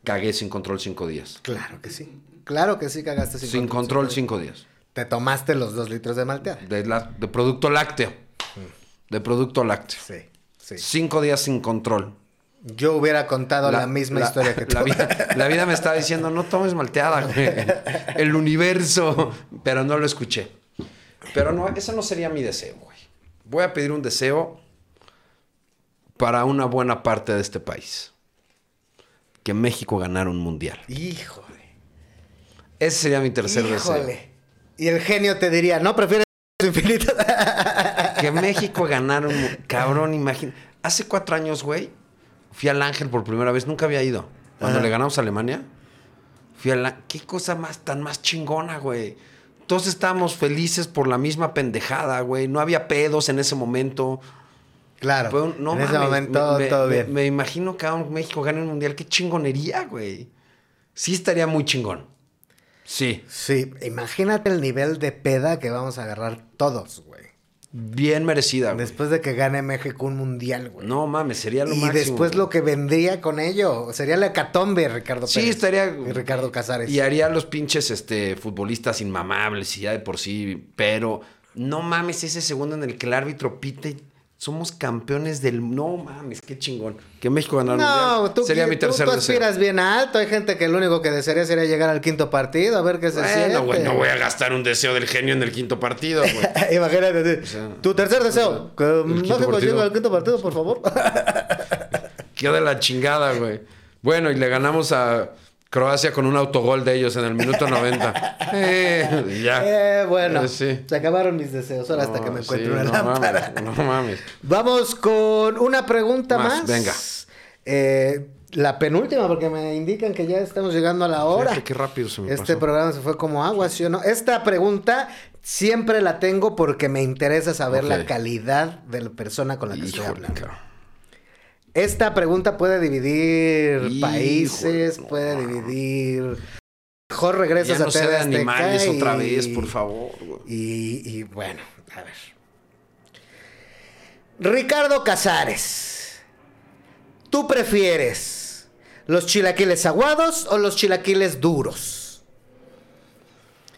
Cagué sin control cinco días. Claro que sí. Claro que sí cagaste sin, Sin control cinco días. Te tomaste los dos litros de malteada. De, la- de producto lácteo. De producto lácteo. Sí, sí. Cinco días sin control. Yo hubiera contado la, misma la- historia que tú. La vida, la vida me estaba diciendo, no tomes malteada, güey. El universo. Pero no lo escuché. Pero no, ese no sería mi deseo, güey. Voy a pedir un deseo para una buena parte de este país. Que México ganara un mundial. Híjole. Ese sería mi tercer deseo. Y el genio te diría, ¿no prefieres infinito? Que México ganara un... Cabrón, imagina. Hace cuatro años, güey, fui al Ángel por primera vez. Nunca había ido. Cuando Ajá. le ganamos a Alemania, fui al... Á- ¿Qué cosa más tan más chingona, güey? Todos estábamos felices por la misma pendejada, güey. No había pedos en ese momento. claro. Fue un- no en ese mames, momento me, todo me- bien. Me, imagino que ahora México gane un mundial. Qué chingonería, güey. Sí estaría muy chingón. Sí. Sí, imagínate el nivel de peda que vamos a agarrar todos, güey. Bien merecida, güey. Después de que gane México un mundial, güey. No mames, sería lo y máximo. después güey. lo que vendría con ello. Sería la hecatombe, Ricardo Sí, Pérez. estaría- Y Ricardo Casares. Y haría los pinches este, futbolistas inmamables y ya de por sí. Pero no mames, ese segundo en el que el árbitro pite. Somos campeones del. No mames, qué chingón. Que México ganara No, mundial. tú, Sería tú- mi tercer tú deseo. aspiras bien alto. Hay gente que lo único que desearía sería llegar al quinto partido, a ver qué se siente. Bueno, güey, no voy a gastar un deseo del genio en el quinto partido, güey. Imagínate. tú. sea, tu tercer deseo. Que quinto México llegue al quinto partido, por favor. Qué de la chingada, güey. Bueno, y le ganamos a Croacia con un autogol de ellos en el minuto 90. Eh, ya. Eh, bueno, Eh, sí. se acabaron mis deseos. Ahora hasta que me No, encuentre sí, una no lámpara. Mames, no mames. Vamos con una pregunta más. Más, venga. Eh, la penúltima, porque me indican que ya estamos llegando a la hora. Fíjate qué rápido se me Este pasó. programa se fue como agua, ¿sí o no? Esta pregunta siempre la tengo porque me interesa saber la calidad de la persona con la que estoy Híjole, hablando. cabrón. Esta pregunta puede dividir países, no. puede dividir. Mejor regresas Ya no a sea TV de Azteca animales y- otra vez, por favor. Y, y bueno, a ver. Ricardo Casares, ¿tú prefieres los chilaquiles aguados o los chilaquiles duros?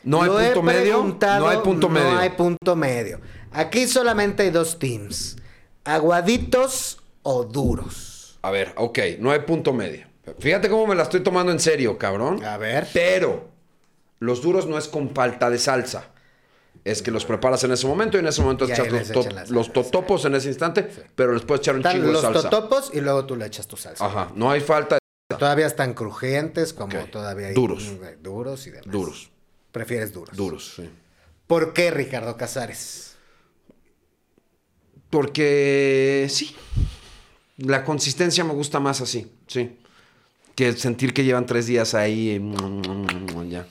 No hay Lo punto medio. No hay punto medio. No hay punto medio. Aquí solamente hay dos teams: aguaditos o duros. A ver, ok, no hay punto medio. Fíjate cómo me la estoy tomando en serio, cabrón. A ver. Pero los duros no es con falta de salsa. Es que los preparas en ese momento y en ese momento echas los, to- los totopos en ese instante, pero les puedes echar un chingo de los salsa. totopos y luego tú le echas tu salsa. Ajá, no hay falta de Todavía están crujientes, como todavía hay Duros. duros y demás. duros. Prefieres duros. Duros, sí. ¿Por qué, Ricardo Casares? Porque sí. La consistencia me gusta más así, sí. Que sentir que llevan tres días ahí. y mm, ya.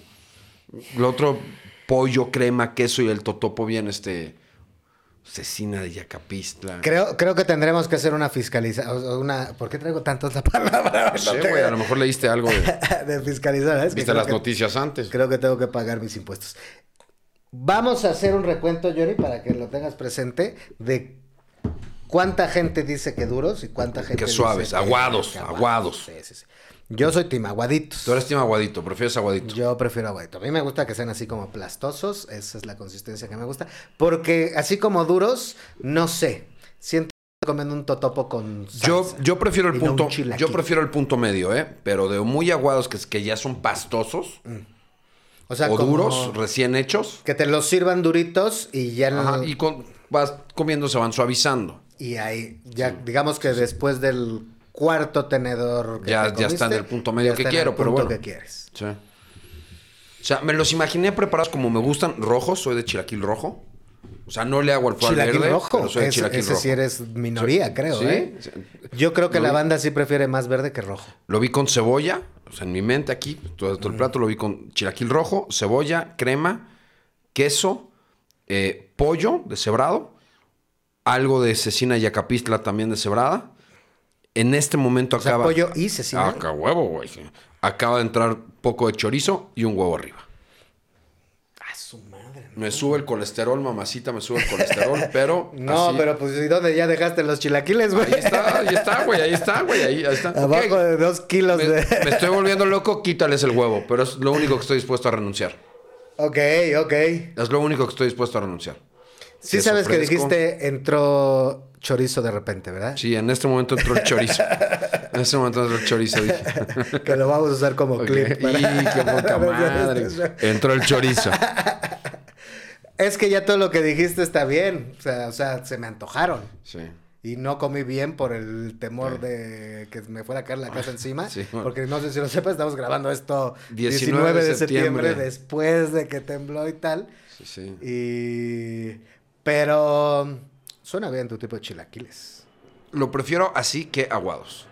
Lo otro, pollo, crema, queso y el totopo bien, este. Cecina de Yacapistla. Creo, creo que tendremos que hacer una fiscalización. Una... ¿Por qué traigo tanto esa palabra? No sé, güey, a lo mejor leíste algo de. de fiscalizar. ¿eh? Viste las que- noticias antes. Creo que tengo que pagar mis impuestos. Vamos a hacer un recuento, Johnny, para que lo tengas presente, de cuánta gente dice que duros y cuánta gente Que dice suaves, que- aguados, que aguados. Sí, sí, sí. Yo soy team aguaditos. Tú eres team aguadito, prefieres aguadito. Yo prefiero aguadito. A mí me gusta que sean así como plastosos. Esa es la consistencia que me gusta. Porque así como duros, no sé. Siento comiendo un totopo con Yo, salsa. yo prefiero el y no un punto. yo prefiero el punto medio, ¿eh? Pero de muy aguados que, que ya son pastosos O sea, o duros, recién hechos. Que te los sirvan duritos y ya no- Ajá, y con, vas comiendo, se van suavizando. Y ahí, ya, digamos que después del cuarto tenedor que Ya- te ya está en el punto medio que quiero, el pero punto bueno. que quieres. Sí. O sea, me los imaginé preparados como me gustan rojos. Soy de chilaquil rojo. O sea, no le hago al al Chilaquil verde. rojo. pero soy de Ese- chilaquil ese rojo. sí eres minoría, creo, ¿Sí? ¿eh? Yo creo que Lo la vi- banda sí prefiere más verde que rojo. Lo vi con cebolla, o sea, en mi mente aquí, todo, todo el plato lo vi con chilaquil rojo, cebolla, crema, queso, eh, pollo deshebrado, algo de cecina y acapistla también deshebrada. En este momento O sea, acaba... pollo y cecina. Ah, qué huevo, güey. Acaba de entrar poco de chorizo y un huevo arriba. Ah, su madre. Me sube el colesterol, mamacita, me sube el colesterol, pero... No, así- pero pues ¿y dónde ya dejaste los chilaquiles, güey? Ahí está, ahí está, güey, ahí está, güey, ahí, ahí está. Abajo de dos kilos Me, de... me estoy volviendo loco, quítales el huevo, pero es lo único que estoy dispuesto a renunciar. ok, ok. Es lo único que estoy dispuesto a renunciar. Sí sabes que dijiste entró chorizo de repente, ¿verdad? Sí, en este momento entró el chorizo. En este momento entró el chorizo, dije. Que lo vamos a usar como clip. Y qué poca madre. Entró el chorizo. Es que ya todo lo que dijiste está bien. O sea, o sea, se me antojaron. Sí. Y no comí bien por el temor de que me fuera a caer la casa encima. Sí, bueno. Porque no sé si lo sepas, estamos grabando esto 19 19, de de septiembre, septiembre. después de que tembló y tal. Sí, sí. Y... Pero suena bien tu tipo de chilaquiles. Lo prefiero así que aguados.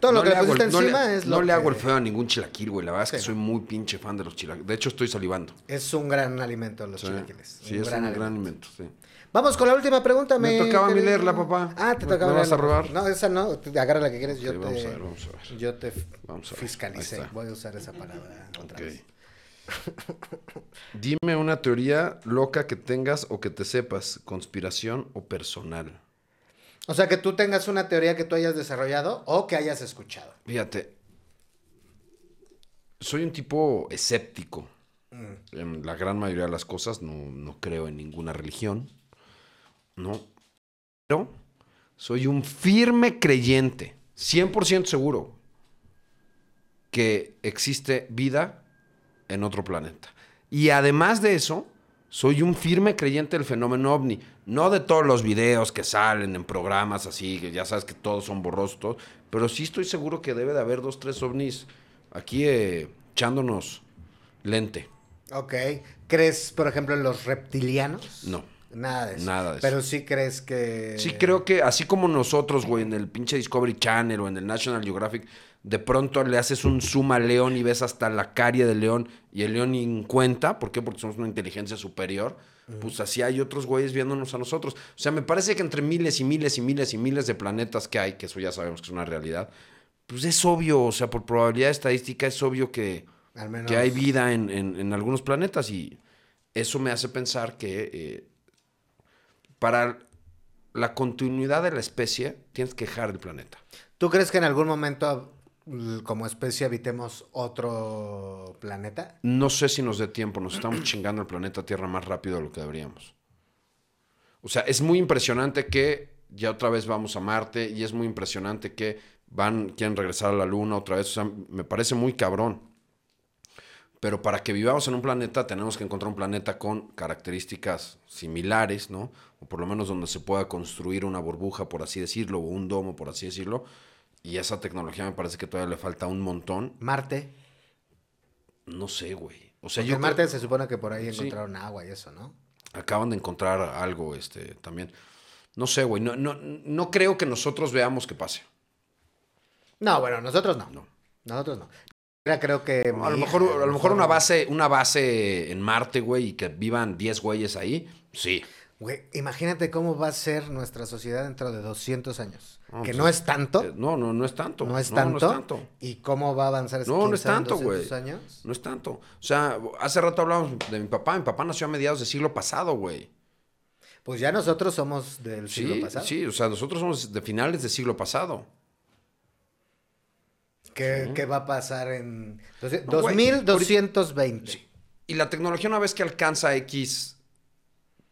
Todo lo No que le hago pusiste el- no encima le, es no lo le hago el feo a ningún chilaquil, güey. La verdad es que soy muy pinche fan de los chilaquiles. De hecho, estoy salivando. Es un gran alimento los Sí, chilaquiles. sí es un gran alimento. Sí. Vamos con la última pregunta. Me mi tocaba a mí leerla, papá. Ah, te ¿Me- tocaba me vas a robar? No, esa no. Agarra la que quieres. Yo Ok, te, vamos a ver, vamos a ver. Yo te Vamos a ver. fiscalicé. Voy a usar esa palabra otra Ok. vez. Dime una teoría loca que tengas o que te sepas, conspiración o personal. O sea, que tú tengas una teoría que tú hayas desarrollado o que hayas escuchado. Fíjate, soy un tipo escéptico. Mm. En la gran mayoría de las cosas no, no creo en ninguna religión. No. Pero soy un firme creyente, 100% seguro, que existe vida en otro planeta. Y además de eso, soy un firme creyente del fenómeno ovni. No de todos los videos que salen en programas así, que ya sabes que todos son borrosos, todos, pero sí estoy seguro que debe de haber dos, tres ovnis aquí eh, echándonos lente. Ok. ¿Crees, por ejemplo, en los reptilianos? No. Nada de eso. Nada de eso. Pero sí crees que. Sí, creo que así como nosotros, güey, en el pinche Discovery Channel o en el National Geographic, de pronto le haces un zoom al león y ves hasta la carie del león y el león en cuenta. ¿Por qué? Porque somos una inteligencia superior. Pues así hay otros güeyes viéndonos a nosotros. O sea, me parece que entre miles y miles y miles y miles de planetas que hay, que eso ya sabemos que es una realidad, pues es obvio, o sea, por probabilidad estadística es obvio que, Al menos- que hay vida en, en- en algunos planetas y eso me hace pensar que eh, para la continuidad de la especie tienes que dejar el planeta. ¿Tú crees que en algún momento, como especie, habitemos otro planeta? No sé si nos dé tiempo, nos estamos chingando el planeta Tierra más rápido de lo que deberíamos. O sea, es muy impresionante que ya otra vez vamos a Marte y es muy impresionante que van, quieren regresar a la Luna otra vez. O sea, me parece muy cabrón. Pero para que vivamos en un planeta tenemos que encontrar un planeta con características similares, ¿no? O por lo menos donde se pueda construir una burbuja, por así decirlo, o un domo, por así decirlo. Y esa tecnología me parece que todavía le falta un montón. Marte. No sé, güey. O sea, Porque yo en creo- Marte se supone que por ahí Sí. encontraron agua y eso, ¿no? acaban de encontrar algo este también. No sé, güey, no, no, no creo que nosotros veamos que pase. No, bueno, nosotros no. No. Nosotros no. Creo que. A lo hija, mejor, a lo mejor una base, una base en Marte, güey, y que vivan 10 güeyes ahí, sí. Güey, imagínate cómo va a ser nuestra sociedad dentro de 200 años. No, que pues, no es tanto. Eh, No, no, no es tanto. no es tanto. No es tanto. ¿Y cómo va a avanzar ese No, no es tanto, güey. 200 años? No es tanto. O sea, hace rato hablábamos de mi papá. Mi papá nació a mediados del siglo pasado, güey. Pues ya nosotros somos del siglo pasado. sí, o sea, nosotros somos de finales del siglo pasado. ¿Qué, qué va a pasar en entonces, No, güey, 2220? Y la tecnología una vez que alcanza X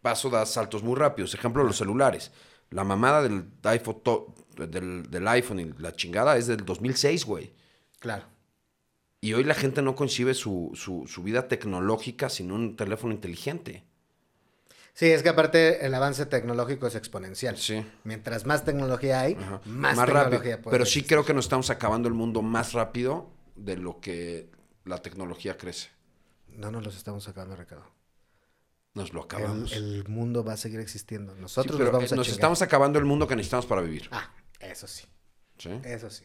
paso da saltos muy rápidos. Ejemplo, los celulares. La mamada del iPhone, del, del iPhone y la chingada es del 2006, güey. Claro. Y hoy la gente no concibe su, su, su vida tecnológica sin un teléfono inteligente. Sí, es que aparte el avance tecnológico es exponencial. Sí. Mientras más tecnología hay, Ajá. más, rápido. tecnología puede Pero sí creo que nos estamos acabando el mundo más rápido de lo que la tecnología crece. No nos los estamos sacando, Ricardo. Nos lo acabamos. el mundo va a seguir existiendo. Sí, Nosotros pero nos vamos eh, a nos estamos acabando el mundo que necesitamos para vivir. Ah, eso sí. ¿sí? Eso sí.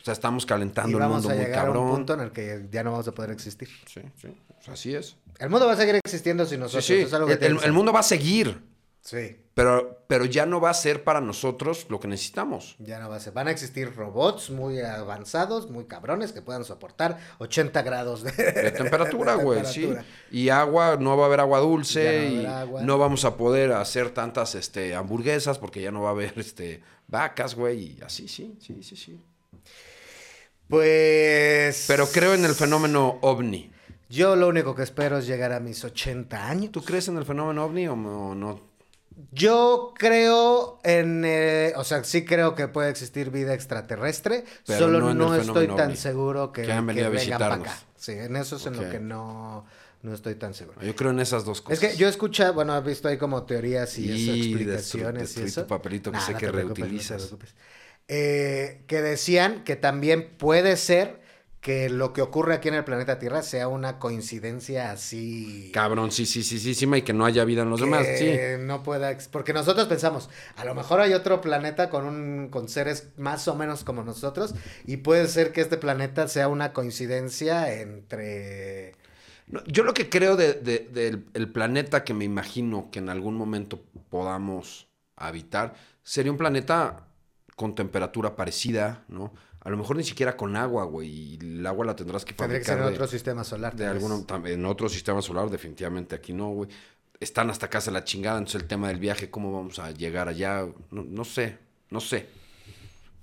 O sea, estamos Y calentando el vamos mundo a muy llegar a un cabrón. punto en el que ya no vamos a poder existir. Sí, sí. Así es. El mundo va a seguir existiendo Sí, nosotros. sí. Es algo que El, el- mundo va a seguir. Sí. Pero, pero ya no va a ser para nosotros lo que necesitamos. Ya no va a ser. Van a existir robots muy avanzados, muy cabrones, que puedan soportar 80 grados de, De temperatura, güey, sí. Y agua, no va a haber agua dulce no y agua. no vamos a poder hacer tantas este, hamburguesas porque ya no va a haber este, vacas, güey, y así, sí, sí, sí, sí. Pues. Pero creo en el fenómeno ovni. Yo lo único que espero es llegar a mis 80 años. ¿Tú crees en el fenómeno ovni o no? Yo creo en. eh, o sea, sí creo que puede existir vida extraterrestre. Pero solo no estoy tan ovni. seguro que, Que han venido a vengan pa' visitarnos. acá. Sí, en eso es en lo que no, no estoy tan seguro. Yo creo en esas dos Es cosas. que yo escucha, bueno, he visto ahí como teorías y, eso, explicaciones y eso. tu papelito que sé que reutilizas. Eh, que decían que también puede ser que lo que ocurre aquí en el planeta Tierra sea una coincidencia así. Cabrón, sí, sí, sí, sí, sí, y que no haya vida en los demás, sí. que no pueda, porque nosotros pensamos, a lo mejor hay otro planeta con un con seres más o menos como nosotros y puede ser que este planeta sea una coincidencia entre No, Yo lo que creo de- de- del el planeta que me imagino que en algún momento podamos habitar sería un planeta con temperatura parecida, ¿no? A lo mejor ni siquiera con agua, güey, y el agua la tendrás que tendría que fabricar ser en de, otro sistema solar. de alguno, en otro sistema solar, definitivamente aquí no, güey. Están hasta casa la chingada, entonces el tema del viaje, ¿cómo vamos a llegar allá? No, no sé, no sé.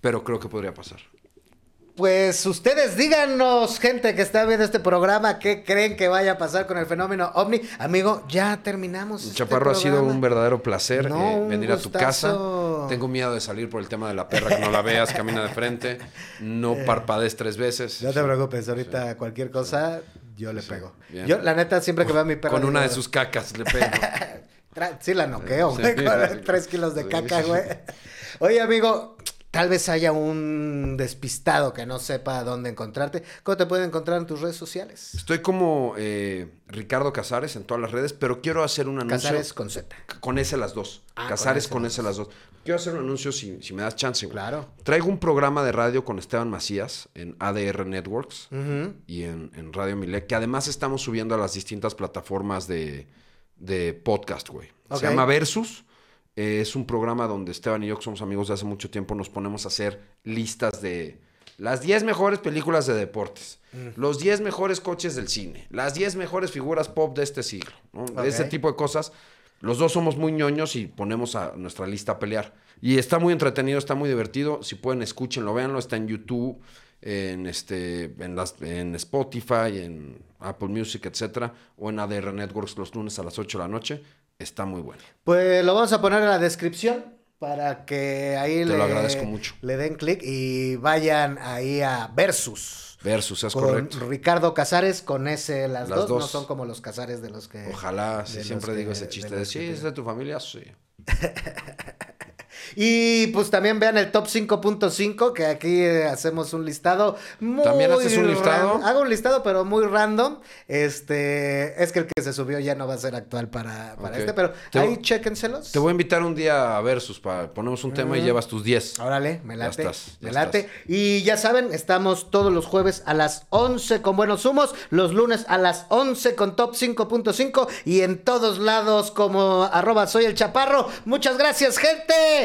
Pero creo que podría pasar. Pues ustedes díganos, gente que está viendo este programa, qué creen que vaya a pasar con el fenómeno ovni. Amigo, ya terminamos. este Chaparro, ha sido un verdadero placer No, eh, venir a tu casa. Tengo miedo de salir por el tema de la perra, que no la veas, camina de frente, no parpadees tres veces. No te preocupes, ahorita cualquier cosa yo le pego. bien. Yo, la neta, siempre que veo a mi perro. Con una de sus cacas le pego. Sí, la noqueo, güey, sí, con tres kilos de caca, güey. Oye, amigo, tal vez haya un despistado que no sepa dónde encontrarte. ¿Cómo te pueden encontrar en tus redes sociales? Estoy como eh, Ricardo Casares en todas las redes, pero quiero hacer un anuncio. Casares con Z. Con ese las dos. Ah, Casares con ese las dos. Quiero hacer un anuncio si, si me das chance. güey. Claro. Traigo un programa de radio con Esteban Macías en ADR Networks. Y en, en Radio Milek, que además estamos subiendo a las distintas plataformas de, de podcast, güey. Se llama Versus. Eh, es un programa donde Esteban y yo, que somos amigos de hace mucho tiempo, nos ponemos a hacer listas de las 10 mejores películas de deportes, Mm. los 10 mejores coches del cine, las 10 mejores figuras pop de este siglo, ¿no? Ok. Ese tipo de cosas. Los dos somos muy ñoños y ponemos a nuestra lista a pelear. Y está muy entretenido, está muy divertido. Si pueden, escúchenlo, véanlo. Está en YouTube, en, este, en, las, en Spotify, en Apple Music, etcétera, o en ADR Networks los lunes a las 8 de la noche. Está muy bueno. Pues lo vamos a poner en la descripción para que ahí Te le, lo agradezco mucho. le den clic y vayan ahí a Versus. Versus, es con correcto. Ricardo Casares con ese las, Las dos, no son como los Casares de los que Ojalá, de los siempre que- digo ese de chiste de, que sí, es de tu familia, sí. Y pues también vean el top 5.5, que aquí eh, hacemos un listado muy ¿También haces un listado? Hago un listado, pero muy random. Este, es que el que se subió ya no va a ser actual para, para este, pero Te ahí chéquenselos. Te voy a invitar un día a Versus, para ponemos un tema y llevas tus 10. Órale, me Ya late. estás, ya me late. estás. Y ya saben, estamos todos los jueves a las 11 con Buenos Humos, los lunes a las 11 con Top 5.5 y en todos lados como arroba soy el chaparro. Muchas gracias, gente.